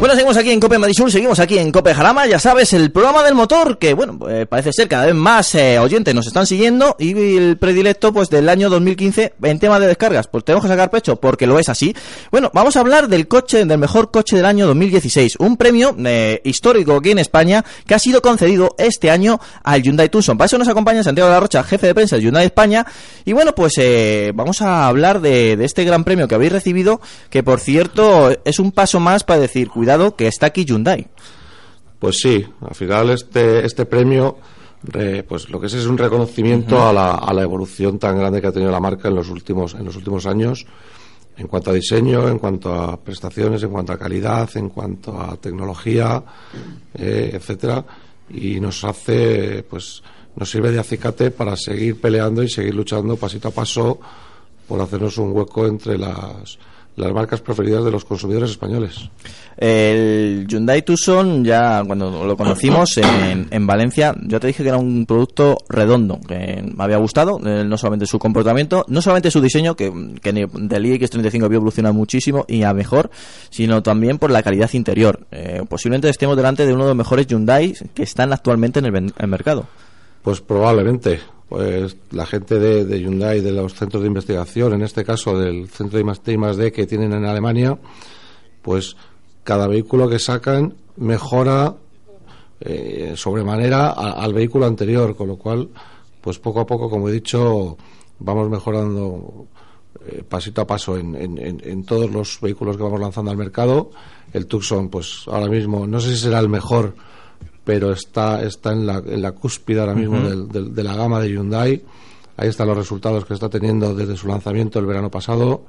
Bueno, seguimos aquí en Cope Madrid Sur, seguimos aquí en Cope Jarama, ya sabes, el programa del motor, que bueno, eh, parece ser cada vez más eh, oyentes nos están siguiendo y el predilecto pues del año 2015 en tema de descargas, pues tenemos que sacar pecho porque lo es así. Bueno, vamos a hablar del coche, del mejor coche del año 2016, un premio eh, histórico aquí en España que ha sido concedido este año al Hyundai Tucson. Para eso nos acompaña Santiago de la Rocha, jefe de prensa de Hyundai España, y bueno, pues eh, vamos a hablar de, de este gran premio que habéis recibido, que por cierto es un paso más para decir, cuidado que está aquí Hyundai.
Pues sí, al final este, este premio, eh, pues lo que es es un reconocimiento a, la, a la evolución tan grande que ha tenido la marca en los últimos, en los últimos años, en cuanto a diseño, en cuanto a prestaciones, en cuanto a calidad, en cuanto a tecnología, eh, etcétera, y nos hace, pues, nos sirve de acicate para seguir peleando y seguir luchando pasito a paso por hacernos un hueco entre las, las marcas preferidas de los consumidores españoles.
El Hyundai Tucson, ya cuando lo conocimos en, en Valencia, yo te dije que era un producto redondo, que me había gustado, eh, no solamente su comportamiento, no solamente su diseño, que, que del iX35 había evolucionado muchísimo y a mejor, sino también por la calidad interior. Eh, posiblemente estemos delante de uno de los mejores Hyundai que están actualmente en el mercado.
Pues probablemente. Pues la gente de, de Hyundai, de los centros de investigación, en este caso del centro de I+D, que tienen en Alemania, pues cada vehículo que sacan mejora eh, sobremanera al vehículo anterior, con lo cual, pues poco a poco, como he dicho, vamos mejorando eh, pasito a paso en- en- en todos los vehículos que vamos lanzando al mercado. El Tucson, pues ahora mismo, no sé si será el mejor, pero está, está en, la, en la cúspide ahora mismo del- del- de la gama de Hyundai. Ahí están los resultados que está teniendo desde su lanzamiento el verano pasado,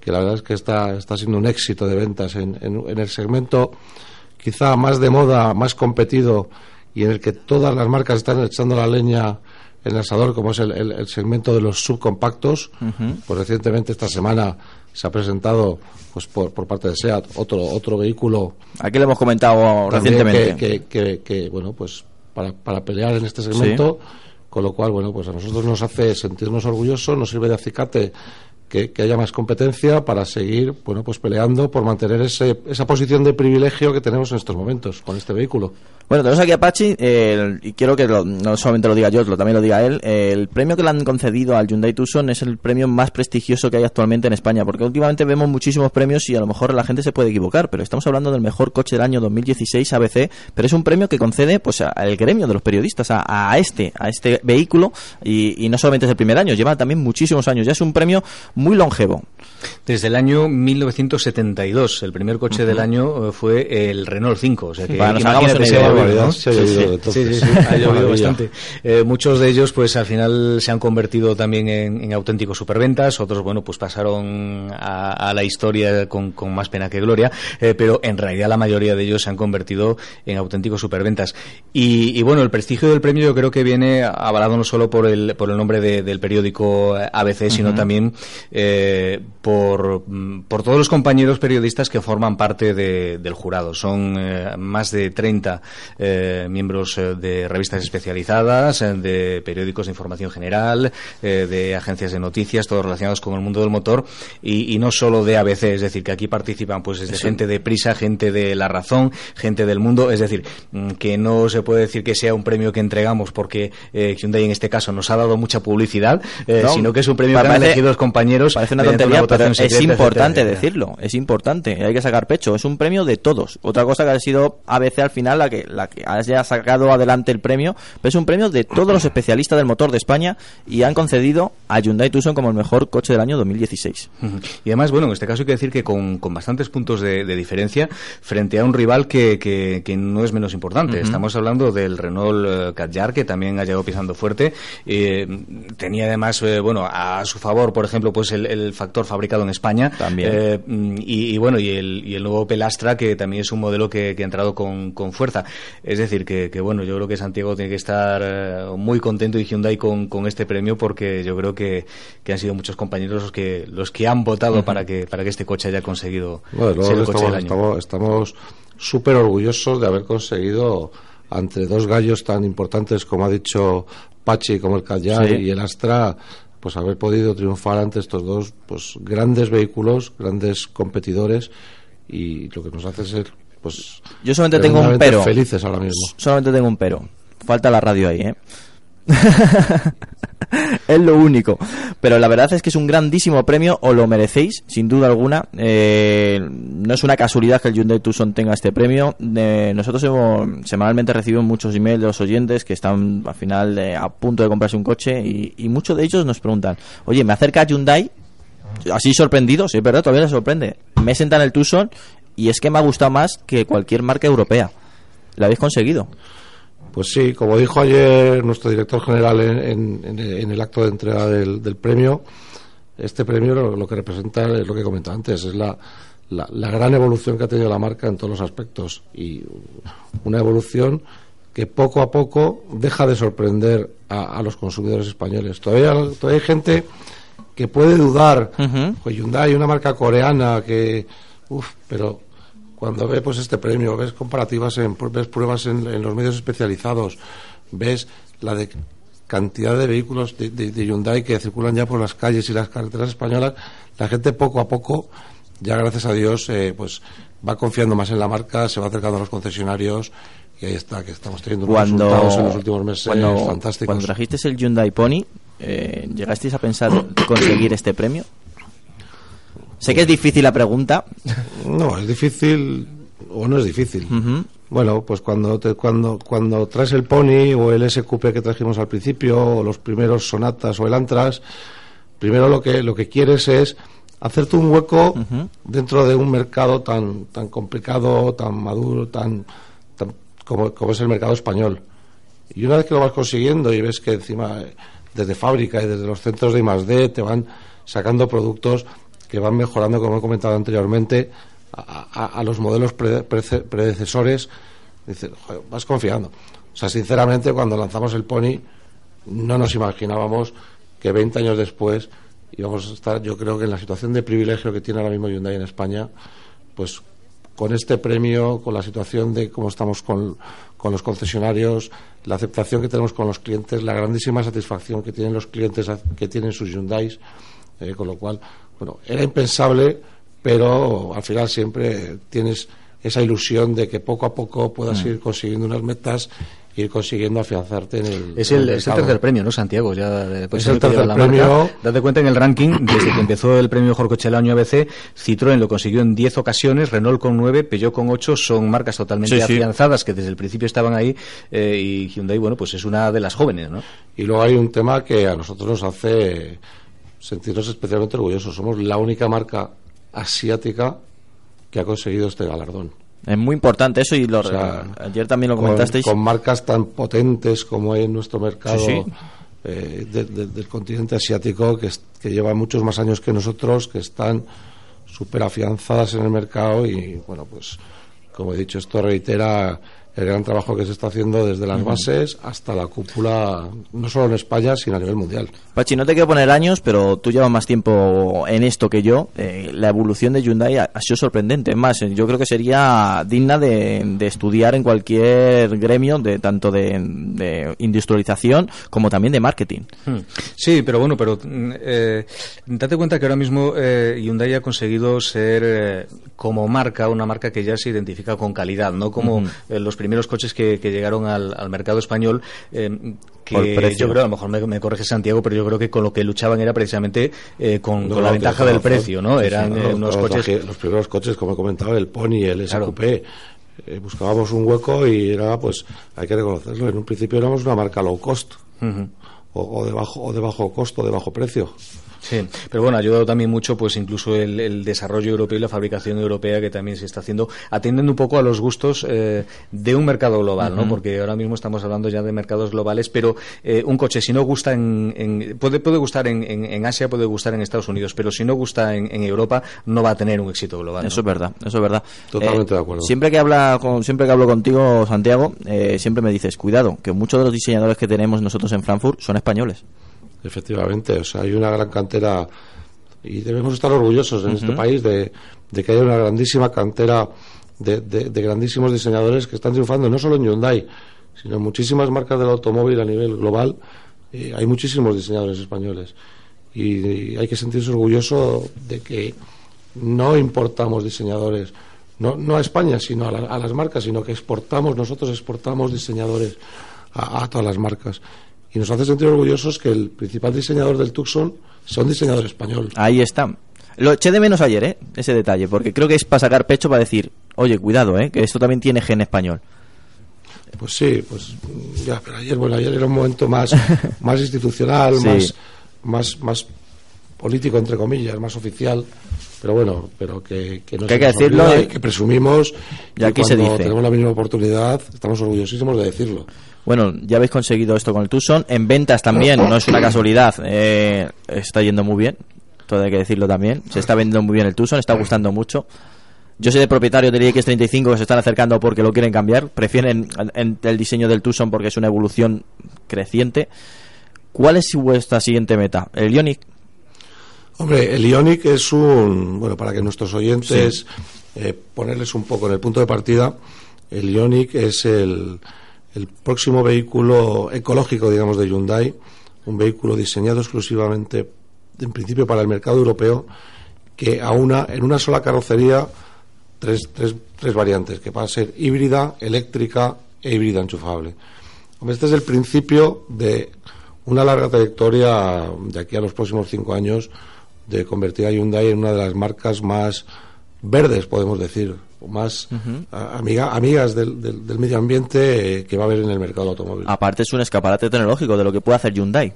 que la verdad es que está, está siendo un éxito de ventas en, en- en el segmento quizá más de moda, más competido y en el que todas las marcas están echando la leña en el asador, como es el, el- el segmento de los subcompactos. Pues recientemente esta semana se ha presentado pues por, por parte de SEAT otro otro vehículo
Aquí lo hemos comentado recientemente.
que, que- que- que, bueno pues para, para pelear en este segmento. Con lo cual bueno pues a nosotros nos hace sentirnos orgullosos nos sirve de acicate que, que haya más competencia para seguir bueno pues peleando por mantener ese, esa posición de privilegio que tenemos en estos momentos con este vehículo
Bueno, tenemos aquí a Pachi el- y quiero que lo- no solamente lo diga yo, lo también lo diga él. El premio que le han concedido al Hyundai Tucson es el premio más prestigioso que hay actualmente en España, porque últimamente vemos muchísimos premios y a lo mejor la gente se puede equivocar, pero estamos hablando del mejor coche del año 2016 ABC, pero es un premio que concede pues a- al gremio de los periodistas, a, a este, a este vehículo y, y no solamente es el primer año, lleva también muchísimos años, ya es un premio muy longevo.
Desde el año 1972, el primer coche del año eh, fue el Renault 5. O sea que
nos
Sí, sí, sí, ha llovido bastante. Eh, muchos de ellos, pues al final se han convertido también en, en auténticos superventas, otros, bueno, pues pasaron a, a la historia con, con más pena que gloria, eh, pero en realidad la mayoría de ellos se han convertido en auténticos superventas. Y, y bueno, el prestigio del premio yo creo que viene avalado no solo por el, por el nombre de- del periódico ABC, sino también eh, por, por todos los compañeros periodistas que forman parte de- del jurado. Son eh, más de 30 eh, miembros eh, de revistas especializadas, eh, de periódicos de información general, eh, de agencias de noticias, todos relacionados con el mundo del motor y, y no solo de ABC, es decir, que aquí participan pues desde gente de Prisa, gente de La Razón, gente del mundo, es decir, mm, que no se puede decir que sea un premio que entregamos porque eh, Hyundai en este caso nos ha dado mucha publicidad, eh,
No,
sino que es un premio que han
parece-
elegido los compañeros.
Parece una tontería, pero es
secreta,
importante
etcétera.
decirlo, es importante, hay que sacar pecho, es un premio de todos. Otra cosa que ha sido ABC al final la que, la que haya sacado adelante el premio, pero es un premio de todos los especialistas del motor de España y han concedido a Hyundai Tucson como el mejor coche del año 2016.
Ujú. Y además, bueno, en este caso hay que decir que con, con bastantes puntos de, de diferencia frente a un rival que, que, que no es menos importante. Estamos hablando del Renault eh, Kadjar, que también ha llegado pisando fuerte. Eh, tenía además, eh, bueno, a su favor, por ejemplo, pues el, el factor fabricado en España.
También.
Eh, y, y bueno, y el, y el nuevo Pelastra, que también es un modelo que, que ha entrado con, con fuerza. Es decir, que, que, bueno, yo creo que Santiago tiene que estar eh, muy contento y Hyundai con, con este premio porque yo creo que, que han sido muchos compañeros los que, los que han votado para que, para que este coche haya conseguido
Bueno,
ser el coche del
estamos
año.
estamos- súper orgullosos de haber conseguido entre dos gallos tan importantes como ha dicho Pachi como el
Sí.
y el Astra pues haber podido triunfar ante estos dos pues grandes vehículos grandes competidores y lo que nos hace ser pues
Yo solamente tengo un pero.
felices ahora mismo
Solamente tengo un pero. Falta la radio ahí, ¿eh? es lo único. Pero la verdad es que es un grandísimo premio, o lo merecéis, sin duda alguna. Eh, no es una casualidad que el Hyundai Tucson tenga este premio. Eh, nosotros hemos, semanalmente recibimos muchos emails de los oyentes que están al final eh, a punto de comprarse un coche y, y muchos de ellos nos preguntan, oye, ¿me acerca Hyundai? Así sorprendido, sí, es verdad, todavía les sorprende. Me senta en el Tucson y es que me ha gustado más que cualquier marca europea. ¿Lo habéis conseguido?
Pues sí, como dijo ayer nuestro director general en, en- en- el acto de entrega del, del premio, este premio lo, lo que representa es lo que comentaba antes, es la, la, la gran evolución que ha tenido la marca en todos los aspectos y una evolución que poco a poco deja de sorprender a, a los consumidores españoles. Todavía, todavía hay gente que puede dudar.
Ujú.
Pues Hyundai, una marca coreana que, uff, pero cuando ves pues este premio, ves comparativas, en, ves pruebas en, en los medios especializados, ves la de cantidad de vehículos de, de- de Hyundai que circulan ya por las calles y las carreteras españolas, la gente poco a poco, ya gracias a Dios, eh, pues va confiando más en la marca, se va acercando a los concesionarios y ahí está, que estamos teniendo unos
Cuando,
resultados en los últimos meses
cuando,
fantásticos.
cuando trajiste el Hyundai Pony, eh, ¿llegasteis a pensar conseguir este premio? Sé que es difícil la pregunta.
No, es difícil o no es difícil. Bueno, pues cuando te, cuando cuando traes el Pony o el SQP que trajimos al principio o los primeros Sonatas o el Antras, primero lo que lo que quieres es hacerte un hueco dentro de un mercado tan tan complicado, tan maduro, tan, tan como, como es el mercado español. Y una vez que lo vas consiguiendo y ves que encima desde fábrica y desde los centros de I+D te van sacando productos que van mejorando, como he comentado anteriormente, a, a- a los modelos predecesores, dices, "Joder, vas confiando. O sea, sinceramente, cuando lanzamos el Pony, no nos imaginábamos que 20 años después íbamos a estar, yo creo que en la situación de privilegio que tiene ahora mismo Hyundai en España, pues con este premio, con la situación de cómo estamos con, con los concesionarios, la aceptación que tenemos con los clientes, la grandísima satisfacción que tienen los clientes que tienen sus Hyundais, eh, con lo cual, bueno, era impensable, pero al final siempre tienes esa ilusión de que poco a poco puedas
Mm.
ir consiguiendo unas metas e ir consiguiendo afianzarte en el
Es el, es el
mercado.
tercer premio, ¿no, Santiago? Ya, pues
Es el tercer
la
premio.
marca. Date cuenta en el ranking, desde que empezó el premio Mejor Coche del Año ABC, Citroën lo consiguió en 10 ocasiones, Renault con 9, Peugeot con 8, son marcas totalmente
Sí, sí.
afianzadas que desde el principio estaban ahí eh, y Hyundai, bueno, pues es una de las jóvenes, ¿no?
Y luego hay un tema que a nosotros nos hace sentirnos especialmente orgullosos. Somos la única marca asiática que ha conseguido este galardón.
Es muy importante eso y lo,
O sea,
ayer también lo
con-
comentasteis.
Con, marcas tan potentes como hay en nuestro mercado
Sí, sí.
eh, de- de- del continente asiático, que, es- que lleva muchos más años que nosotros, que están súper afianzadas en el mercado y, bueno, pues, como he dicho, esto reitera el gran trabajo que se está haciendo desde las bases hasta la cúpula, no solo en España, sino a nivel mundial.
Pachi, no te quiero poner años, pero tú llevas más tiempo en esto que yo. Eh, la evolución de Hyundai ha, ha sido sorprendente. Es más, yo creo que sería digna de, de estudiar en cualquier gremio, de tanto de, de industrialización como también de marketing.
Hmm. Sí, pero bueno, pero mm, eh, date cuenta que ahora mismo eh, Hyundai ha conseguido ser eh, como marca una marca que ya se identifica con calidad, no como eh, los primeros coches que, que llegaron al, al mercado español. eh, que yo creo, a lo mejor me, me corrige Santiago, pero yo creo que con lo que luchaban era precisamente eh, con,
No,
con la
no,
ventaja del precio, ¿no? Eran
sí,
eh,
no,
unos
los
coches
los primeros coches, como he comentado, el Pony, el SQP, eh, buscábamos un hueco y era, pues, hay que reconocerlo, en un principio éramos una marca low cost, o, o de bajo, o de bajo costo, de bajo precio.
Sí, pero bueno, ha ayudado también mucho, pues incluso el, el desarrollo europeo y la fabricación europea que también se está haciendo, atendiendo un poco a los gustos eh, de un mercado global, ¿no? Porque ahora mismo estamos hablando ya de mercados globales, pero eh, un coche si no gusta en, en- puede puede gustar en, en- en Asia, puede gustar en Estados Unidos, pero si no gusta en, en Europa no va a tener un éxito global. ¿no?
Eso es verdad, eso es verdad.
Totalmente
Eh,
de acuerdo.
Siempre que habla con, siempre que hablo contigo, Santiago, eh, siempre me dices, cuidado, que muchos de los diseñadores que tenemos nosotros en Frankfurt son españoles.
Efectivamente, o sea, hay una gran cantera y debemos estar orgullosos en este país de, de que haya una grandísima cantera de, de- de grandísimos diseñadores que están triunfando no solo en Hyundai, sino en muchísimas marcas del automóvil a nivel global. Eh, hay muchísimos diseñadores españoles y, y hay que sentirse orgulloso de que no importamos diseñadores, no, no a España, sino a, la- a las marcas, sino que exportamos, nosotros exportamos diseñadores a, a todas las marcas. Y nos hace sentir orgullosos que el principal diseñador del Tucson sea un diseñador español.
Ahí está. Lo eché de menos ayer, ¿eh? Ese detalle, porque creo que es para sacar pecho para decir, oye, cuidado, ¿eh? Que esto también tiene gen español.
Pues sí, pues mm, ya, pero ayer, bueno, ayer era un momento más, más institucional,
Sí.
más, más, más político, entre comillas, más oficial. Pero bueno, pero que, que no
Que hay que decirlo
olvida
y
que presumimos.
y aquí se
cuando
dice.
tenemos la mínima oportunidad, estamos orgullosísimos de decirlo.
Bueno, ya habéis conseguido esto con el Tucson. En ventas también, no es una casualidad. eh, está yendo muy bien. Todo hay que decirlo también. Se está vendiendo muy bien el Tucson, está gustando mucho. Yo soy de propietario del iX35 que se están acercando porque lo quieren cambiar. Prefieren en- en el diseño del Tucson porque es una evolución creciente. ¿Cuál es vuestra siguiente meta? ¿El Ioniq?
Hombre, el Ionic es un, bueno, para que nuestros oyentes eh, ponerles un poco en el punto de partida, el Ionic es el, el próximo vehículo ecológico, digamos, de Hyundai, un vehículo diseñado exclusivamente, en principio, para el mercado europeo, que aúna en una sola carrocería tres, tres, tres variantes, que va a ser híbrida, eléctrica e híbrida enchufable. Este es el principio de una larga trayectoria de aquí a los próximos cinco años de convertir a Hyundai en una de las marcas más verdes, podemos decir, o más a- amiga- amigas del, del- del medio ambiente eh, que va a haber en el mercado automóvil.
Aparte es un escaparate tecnológico de lo que puede hacer Hyundai.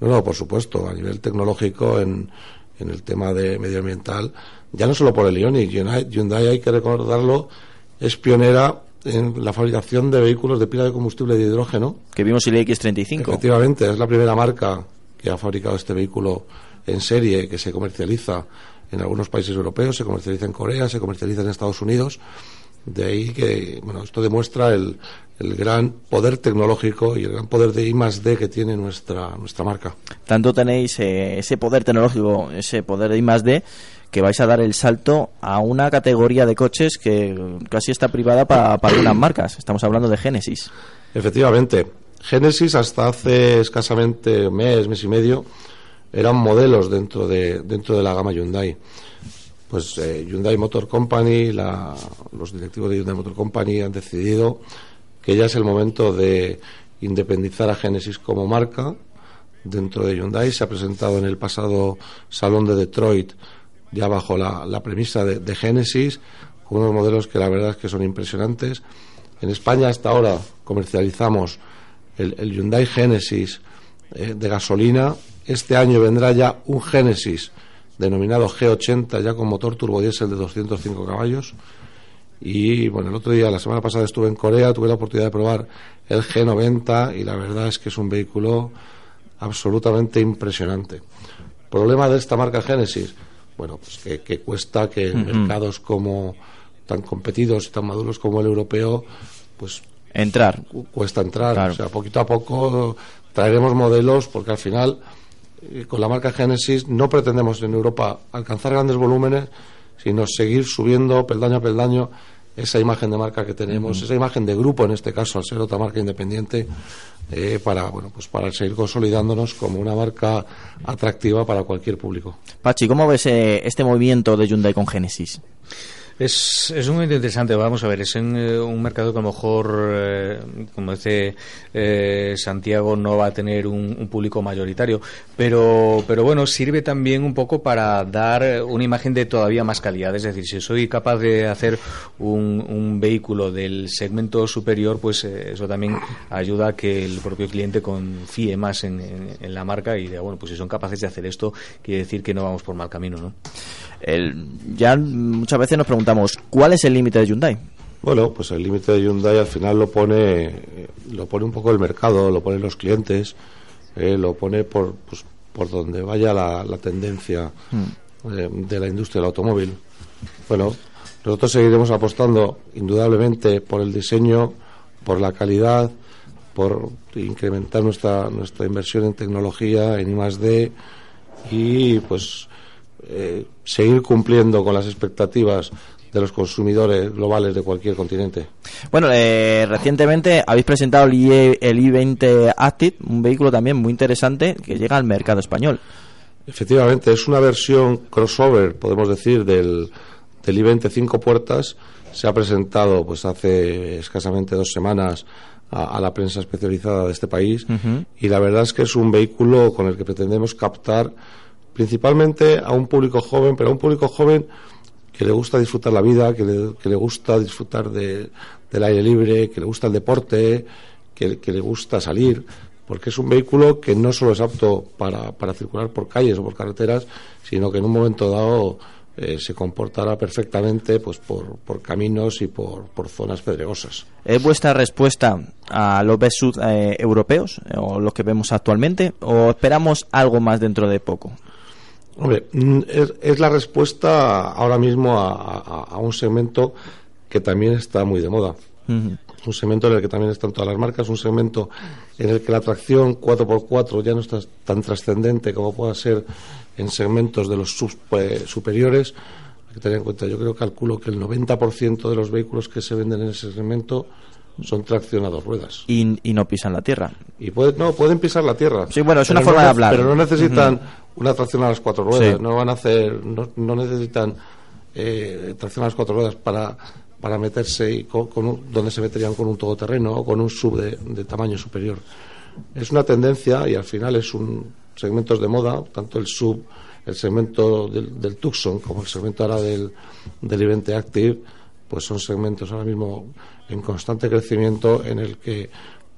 No, no, por supuesto, a nivel tecnológico en, en el tema de medioambiental, ya no solo por el Ioniq, Hyundai, Hyundai, hay que recordarlo, es pionera en la fabricación de vehículos de pila de combustible de hidrógeno.
Que vimos el X35.
Efectivamente, es la primera marca que ha fabricado este vehículo en serie que se comercializa en algunos países europeos, se comercializa en Corea, se comercializa en Estados Unidos. De ahí que, bueno, esto demuestra el, el gran poder tecnológico y el gran poder de I más D que tiene nuestra, nuestra marca.
Tanto tenéis eh, ese poder tecnológico, ese poder de I más D, que vais a dar el salto a una categoría de coches que casi está privada para, para algunas marcas. Estamos hablando de Genesis.
Efectivamente, Genesis hasta hace escasamente un mes, mes y medio, eran modelos dentro de, dentro de la gama Hyundai. Pues eh, Hyundai Motor Company, la- los directivos de Hyundai Motor Company han decidido que ya es el momento de independizar a Genesis como marca dentro de Hyundai. Se ha presentado en el pasado Salón de Detroit ya bajo la, premisa de, de Genesis, con unos modelos que la verdad es que son impresionantes. En España hasta ahora comercializamos el, el Hyundai Genesis eh, de gasolina. Este año vendrá ya un Genesis denominado G80 ya con motor turbodiesel de 205 caballos. Y bueno, el otro día, la semana pasada estuve en Corea, tuve la oportunidad de probar el G90 y la verdad es que es un vehículo absolutamente impresionante. Problema de esta marca Genesis, bueno, pues que, que cuesta que en mercados como tan competidos y tan maduros como el europeo, pues
Entrar.
cu- cuesta entrar.
Claro.
O sea, poquito a poco traeremos modelos porque al final con la marca Genesis no pretendemos en Europa alcanzar grandes volúmenes, sino seguir subiendo peldaño a peldaño esa imagen de marca que tenemos, esa imagen de grupo en este caso, al ser otra marca independiente, eh, para bueno pues para seguir consolidándonos como una marca atractiva para cualquier público.
Pachi, ¿cómo ves eh, este movimiento de Hyundai con Genesis?
Es, es muy interesante, vamos a ver, es eh, un mercado que a lo mejor, eh, como dice eh, Santiago, no va a tener un, un público mayoritario, pero, pero bueno, sirve también un poco para dar una imagen de todavía más calidad, es decir, si soy capaz de hacer un, un vehículo del segmento superior, pues eh, eso también ayuda a que el propio cliente confíe más en- en la marca y diga, bueno, pues si son capaces de hacer esto, quiere decir que no vamos por mal camino, ¿no?
El- ya muchas veces nos preguntamos, ¿cuál es el límite de Hyundai?
Bueno, pues el límite de Hyundai al final lo pone, eh, lo pone un poco el mercado, lo ponen los clientes, eh, lo pone por, pues, por donde vaya la, la tendencia eh, de la industria del automóvil. Bueno, nosotros seguiremos apostando indudablemente por el diseño, por la calidad, por incrementar nuestra, nuestra inversión en tecnología, en I+D y pues eh, seguir cumpliendo con las expectativas de los consumidores globales de cualquier continente.
Bueno, eh, recientemente habéis presentado el, IE el i20 Active, un vehículo también muy interesante que llega al mercado español.
Efectivamente, es una versión crossover, podemos decir, del, del i20 cinco puertas. Se ha presentado pues hace escasamente dos semanas a, a la prensa especializada de este país y la verdad es que es un vehículo con el que pretendemos captar principalmente a un público joven, pero a un público joven que le gusta disfrutar la vida, que le, gusta disfrutar de- del aire libre, que le gusta el deporte, que, le gusta salir, porque es un vehículo que no solo es apto para, para circular por calles o por carreteras, sino que en un momento dado eh, se comportará perfectamente pues por, caminos y por, por zonas pedregosas.
¿Es vuestra respuesta a los Best eh, europeos eh, o los que vemos actualmente o esperamos algo más dentro de poco?
Hombre, mm, es, es la respuesta ahora mismo a, a- a un segmento que también está muy de moda. Un segmento en el que también están todas las marcas, un segmento en el que la tracción 4x4 ya no está tan trascendente como pueda ser en segmentos de los sub- eh, superiores. Hay que tener en cuenta, yo creo calculo que el 90% de los vehículos que se venden en ese segmento son tracción a dos ruedas.
Y, y no pisan la tierra.
Y puede- no, pueden pisar la tierra.
Sí, bueno, es una forma
no
de hablar.
Pero no necesitan. Una tracción a las cuatro ruedas.
Sí.
No van a hacer, no, no necesitan eh, tracción a las cuatro ruedas para, para meterse y con, con un- donde se meterían con un todoterreno o con un sub de, de tamaño superior. Es una tendencia y al final es un segmentos de moda, tanto el sub, el segmento del, del Tucson como el segmento ahora del, del Ivente Active, pues son segmentos ahora mismo en constante crecimiento en el que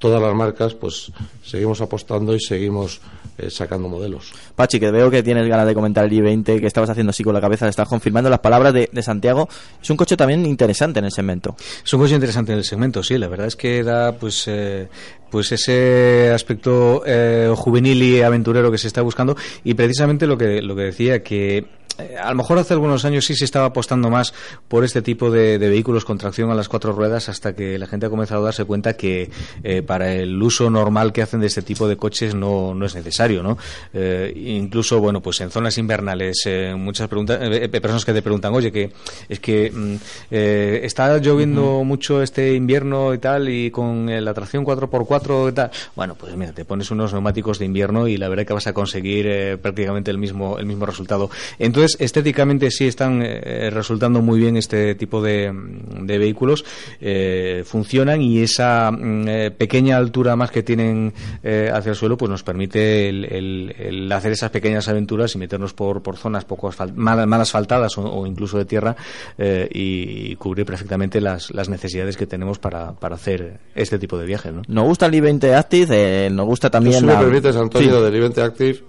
todas las marcas pues seguimos apostando y seguimos eh, sacando modelos.
Pachi, que veo que tienes ganas de comentar el i20, que estabas haciendo así con la cabeza, le estás confirmando las palabras de, de Santiago. Es un coche también interesante en el segmento.
Es un coche interesante en el segmento, sí. La verdad es que da pues eh, pues ese aspecto eh, juvenil y aventurero que se está buscando y precisamente lo que lo que decía que a lo mejor hace algunos años sí se estaba apostando más por este tipo de, de vehículos con tracción a las cuatro ruedas hasta que la gente ha comenzado a darse cuenta que eh, para el uso normal que hacen de este tipo de coches no, no es necesario, ¿no? Eh, incluso, bueno, pues en zonas invernales, eh, muchas preguntas, eh, eh, personas que te preguntan, oye, que es que mm, eh, está lloviendo mucho este invierno y tal y con eh, la tracción 4x4 y tal. Bueno, pues mira, te pones unos neumáticos de invierno y la verdad que vas a conseguir eh, prácticamente el mismo, el mismo resultado. Entonces, estéticamente sí están eh, resultando muy bien este tipo de, de vehículos, eh, funcionan y esa mm, eh, pequeña altura más que tienen eh, hacia el suelo, pues nos permite el, el- el hacer esas pequeñas aventuras y meternos por, por zonas poco asfal- mal, mal asfaltadas o, o incluso de tierra eh, y, cubrir perfectamente las, las necesidades que tenemos para, para hacer este tipo de viajes. ¿no?
Nos gusta el i20 Active, eh, nos gusta también...
si me permites, Antonio,
Sí.
del Ivente Active,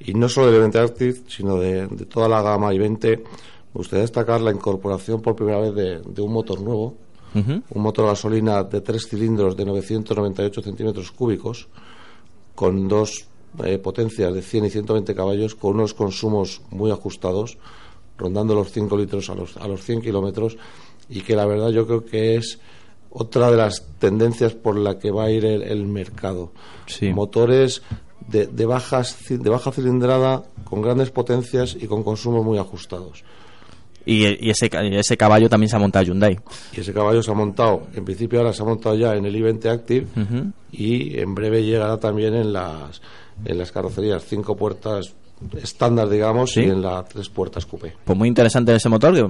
y no solo del Ivente Active, sino de, de toda la gama Ivente, me gustaría destacar la incorporación por primera vez de, de un motor nuevo, un motor gasolina de tres cilindros de 998 centímetros cúbicos, con dos eh, potencias de 100 y 120 caballos, con unos consumos muy ajustados, rondando los 5 litros a los, a los 100 kilómetros, y que la verdad yo creo que es otra de las tendencias por la que va a ir el, el mercado. Motores de, de, bajas, de baja cilindrada, con grandes potencias y con consumos muy ajustados.
Y, y ese, ese caballo también se ha montado Hyundai.
Y ese caballo se ha montado, en principio ahora se ha montado ya en el i20 Active y en breve llegará también en las, en las carrocerías cinco puertas estándar, digamos,
Sí.
y en las tres puertas coupé.
Pues muy interesante ese motor que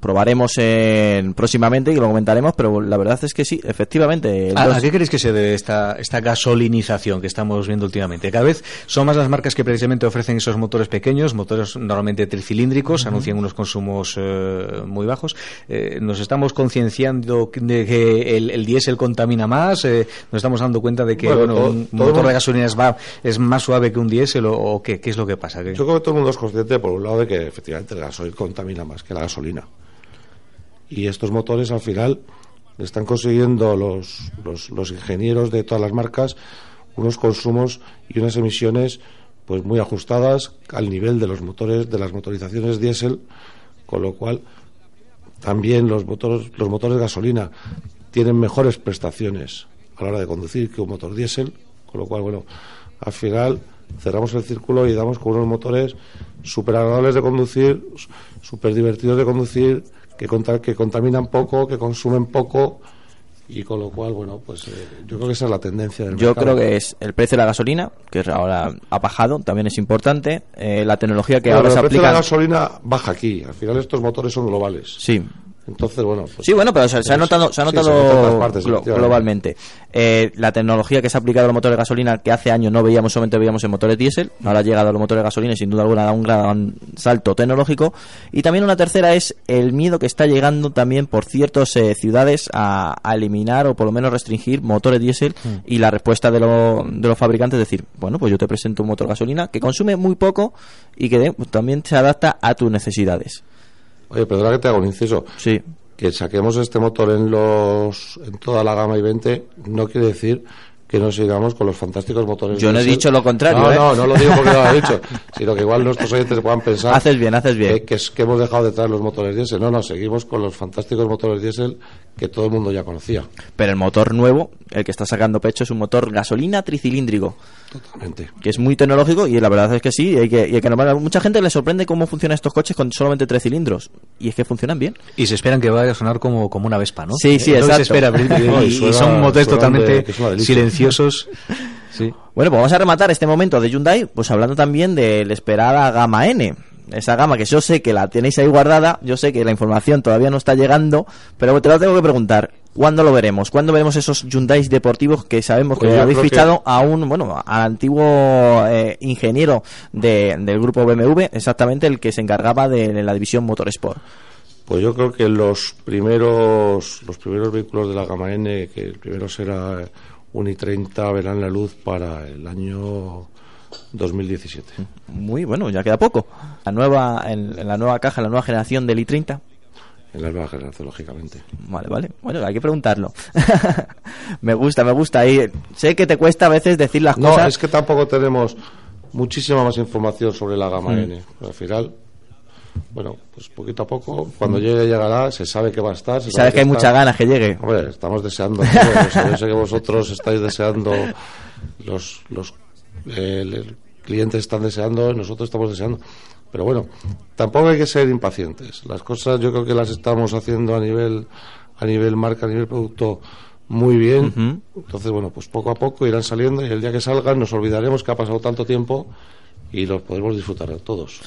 probaremos en- próximamente y lo comentaremos, pero la verdad es que sí, efectivamente. el
¿A,
dos-
a qué creéis que se debe esta, esta gasolinización que estamos viendo últimamente? Cada vez son más las marcas que precisamente ofrecen esos motores pequeños, motores normalmente tricilíndricos, anuncian unos consumos eh, muy bajos. Eh, nos estamos concienciando de que el, el diésel contamina más, eh, nos estamos dando cuenta de que
Bueno,
bueno,
todo-
un
todo-
motor de gasolina es, va- es más suave que un diésel o, o qué, qué es lo que pasa. ¿Qué-
Yo creo que todo el mundo es consciente, por un lado, de que efectivamente el gasoil contamina más que la gasolina. Y estos motores, al final, están consiguiendo los, los, los ingenieros de todas las marcas unos consumos y unas emisiones pues muy ajustadas al nivel de los motores, de las motorizaciones diésel, con lo cual también los motores, los motores de gasolina tienen mejores prestaciones a la hora de conducir que un motor diésel, con lo cual, bueno, al final cerramos el círculo y damos con unos motores súper agradables de conducir, súper divertidos de conducir, que, que contaminan poco, que consumen poco y con lo cual, bueno, pues eh, yo creo que esa es la tendencia del
Yo
mercado.
creo que es el precio de la gasolina, que ahora ha bajado, también es importante. eh, la tecnología que
Bueno,
ahora se
el precio de
aplica.
la gasolina baja aquí. Al final estos motores son globales.
Sí.
Entonces, bueno. pues-
Sí, bueno, pero se, se ha notado, se ha notado
partes,
glo- globalmente. Eh, la tecnología que se ha aplicado a los motores de gasolina, que hace años no veíamos, solamente veíamos en motores diésel, ahora ha llegado a los motores de gasolina y sin duda alguna da un gran salto tecnológico. Y también una tercera es el miedo que está llegando también por ciertas eh, ciudades a, a eliminar o por lo menos restringir motores diésel
Mm.
y la respuesta de, lo- de los fabricantes es decir, bueno, pues yo te presento un motor gasolina que consume muy poco y que de- también se adapta a tus necesidades.
Oye, perdona que te haga un inciso.
Sí.
Que saquemos este motor en los en toda la gama i20 no quiere decir que no sigamos con los fantásticos motores.
Yo no he dicho lo contrario,
No,
¿eh?
no, no lo digo porque no lo he dicho, sino que igual nuestros oyentes puedan pensar.
Haces bien, haces bien.
Que, que es que hemos dejado de traer los motores diésel. No, no, seguimos con los fantásticos motores diésel que todo el mundo ya conocía.
Pero el motor nuevo, el que está sacando pecho, es un motor gasolina tricilíndrico.
Totalmente.
Que es muy tecnológico y la verdad es que sí. Hay que, y hay que nombrar- mucha gente le sorprende cómo funcionan estos coches con solamente tres cilindros. Y es que funcionan bien.
Y se esperan que vaya a sonar como, como una Vespa, ¿no?
Sí, sí, exacto.
se espera. Y,
y
y son motores
de-
totalmente silenciosos. Sí.
Bueno, pues vamos a rematar este momento de Hyundai, pues hablando también de la esperada gama N. Esa gama que yo sé que la tenéis ahí guardada, yo sé que la información todavía no está llegando, pero te lo tengo que preguntar. ¿Cuándo lo veremos? ¿Cuándo veremos esos Hyundai deportivos que sabemos que
Pues
habéis
que-
fichado a un, bueno, al antiguo eh, ingeniero de- del grupo BMW, exactamente el que se encargaba de la división Motorsport?
Pues yo creo que los primeros los primeros vehículos de la gama N, que el primero será un i30, verán la luz para el año 2017.
Muy bueno, ya queda poco. La nueva, en, en la nueva caja, la nueva generación del i30.
En la nueva generación, lógicamente.
Vale, vale. Bueno, hay que preguntarlo. me gusta, me gusta. Y sé que te cuesta a veces decir las
No,
cosas.
es que tampoco tenemos muchísima más información sobre la gama
Mm.
N. Al final, bueno, pues poquito a poco, cuando llegue llegará, se sabe que va a estar. se
sabes que hay muchas ganas que llegue.
Hombre, estamos deseando. Yo sé que vosotros estáis deseando, los, los el- clientes están deseando, nosotros estamos deseando. Pero bueno, tampoco hay que ser impacientes. Las cosas yo creo que las estamos haciendo a nivel, a nivel marca, a nivel producto muy bien. Entonces, bueno, pues poco a poco irán saliendo y el día que salgan nos olvidaremos que ha pasado tanto tiempo y los podremos disfrutar todos.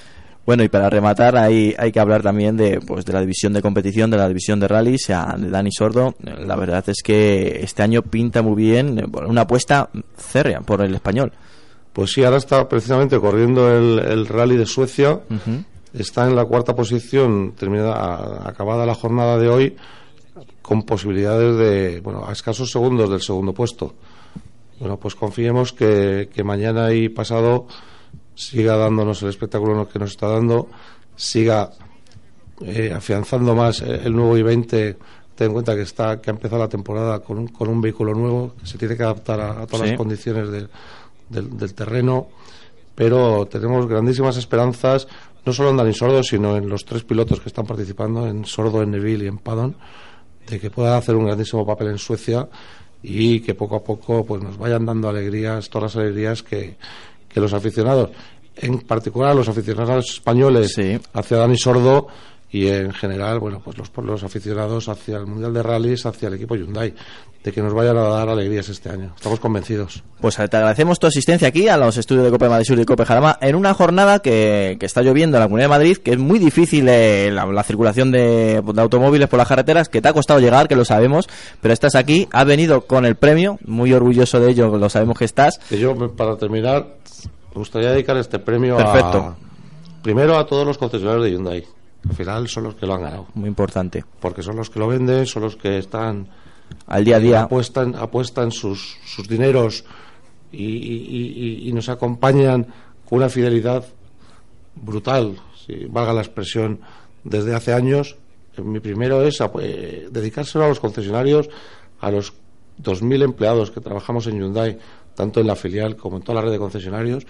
Bueno, y para rematar, hay, hay que hablar también de, pues, de la división de competición, de la división de rally, sea de Dani Sordo. La verdad es que este año pinta muy bien, una apuesta férrea por el español.
Pues sí, ahora está precisamente corriendo el, el rally de Suecia. Está en la cuarta posición, terminada, acabada la jornada de hoy, con posibilidades de, bueno, a escasos segundos del segundo puesto. Bueno, pues confiemos que, que mañana y pasado siga dándonos el espectáculo que nos está dando, siga eh, afianzando más eh, el nuevo I-20. Ten en cuenta que está que ha empezado la temporada con un, con un vehículo nuevo que se tiene que adaptar a, a todas
Sí.
las condiciones del, del, del terreno, pero tenemos grandísimas esperanzas no solo en Dani Sordo, sino en los tres pilotos que están participando, en Sordo, en Neville y en Padon, de que puedan hacer un grandísimo papel en Suecia y que poco a poco pues nos vayan dando alegrías, todas las alegrías que, que los aficionados, en particular los aficionados españoles hacia Dani Sordo y en general, bueno, pues los, los aficionados hacia el Mundial de Rallys, hacia el equipo Hyundai, de que nos vayan a dar alegrías este año. Estamos convencidos.
Pues te agradecemos tu asistencia aquí a los estudios de Copa de Madrid Sur y Copa de Jarama en una jornada que, que está lloviendo en la Comunidad de Madrid, que es muy difícil eh, la, la circulación de, de automóviles por las carreteras, que te ha costado llegar, que lo sabemos, pero estás aquí, has venido con el premio, muy orgulloso de ello, lo sabemos que estás.
Que yo, para terminar, me gustaría dedicar este premio
Perfecto.
a, primero a todos los concesionarios de Hyundai. Al final son los que lo han ganado.
Muy importante.
Porque son los que lo venden, son los que están
Al día a día.
apuestan, apuestan sus, sus dineros y, y- y- y nos acompañan con una fidelidad brutal, si valga la expresión, desde hace años. Mi primero es eh, dedicárselo a los concesionarios, a los 2.000 empleados que trabajamos en Hyundai, tanto en la filial como en toda la red de concesionarios,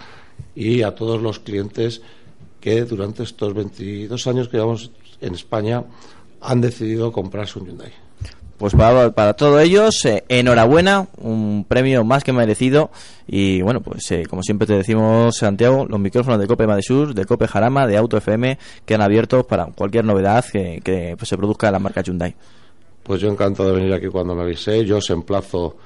y a todos los clientes que durante estos 22 años que llevamos en España han decidido comprarse un Hyundai.
Pues para, para todos ellos, eh, enhorabuena, un premio más que merecido. Y bueno, pues eh, como siempre te decimos, Santiago, los micrófonos de Cope Madesur, de Cope Jarama, de Auto FM, quedan abiertos para cualquier novedad que, que, pues, se produzca en la marca Hyundai.
Pues yo encantado de venir aquí cuando me avisé. Yo os emplazo,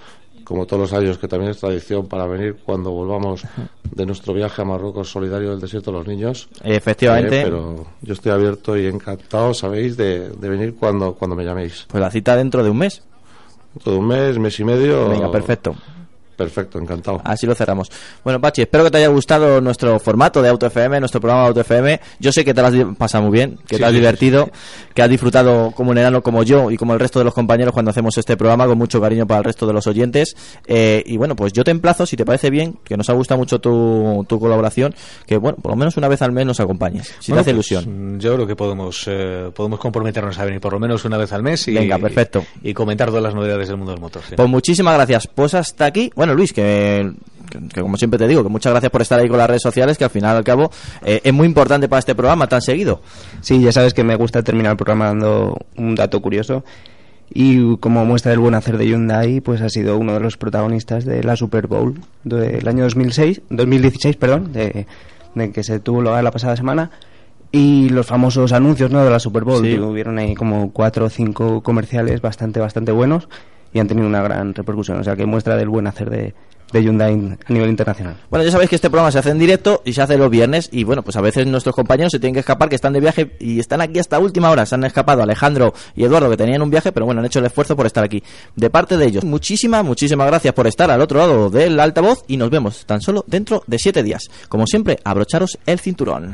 como todos los años, que también es tradición, para venir cuando volvamos de nuestro viaje a Marruecos solidario del desierto de los niños.
Efectivamente.
Eh, pero yo estoy abierto y encantado, sabéis, de, de venir cuando, cuando me llaméis.
Pues la cita dentro de un mes.
Todo un mes, mes y medio.
Venga, perfecto.
Perfecto, encantado.
Así lo cerramos. Bueno, Pachi, espero que te haya gustado nuestro formato de Auto FM, nuestro programa de Auto FM. Yo sé que te lo has pasado muy bien, que
Sí,
te has
sí,
divertido, que has disfrutado como un enano como yo y como el resto de los compañeros cuando hacemos este programa con mucho cariño para el resto de los oyentes. Eh, y bueno, pues yo te emplazo, si te parece bien, que nos ha gustado mucho tu, tu colaboración, que bueno, por lo menos una vez al mes nos acompañes, si
Bueno,
te hace
pues,
ilusión.
mm, yo creo que podemos eh, podemos comprometernos a venir por lo menos una vez al mes y,
Venga, perfecto.
y comentar todas las novedades del mundo del motor.
Pues muchísimas gracias. Pues hasta aquí. Bueno, Luis, que, que- que como siempre te digo, que muchas gracias por estar ahí con las redes sociales, que al final al cabo eh, es muy importante para este programa tan seguido.
Sí, ya sabes que me gusta terminar el programa dando un dato curioso. Y como muestra del buen hacer de Hyundai, pues ha sido uno de los protagonistas de la Super Bowl del año 2006, 2016, perdón, de, de que se tuvo lugar la pasada semana. Y los famosos anuncios ¿no? de la Super Bowl,
Sí.
que hubieron ahí como cuatro o cinco comerciales bastante, bastante buenos y han tenido una gran repercusión. O sea, que muestra del buen hacer de, de Hyundai a nivel internacional.
Bueno, ya sabéis que este programa se hace en directo y se hace los viernes y bueno, pues a veces nuestros compañeros se tienen que escapar, que están de viaje y están aquí hasta última hora. Se han escapado Alejandro y Eduardo que tenían un viaje, pero bueno, han hecho el esfuerzo por estar aquí. De parte de ellos, muchísimas, muchísimas gracias por estar al otro lado del altavoz y nos vemos tan solo dentro de siete días. Como siempre, abrocharos el cinturón.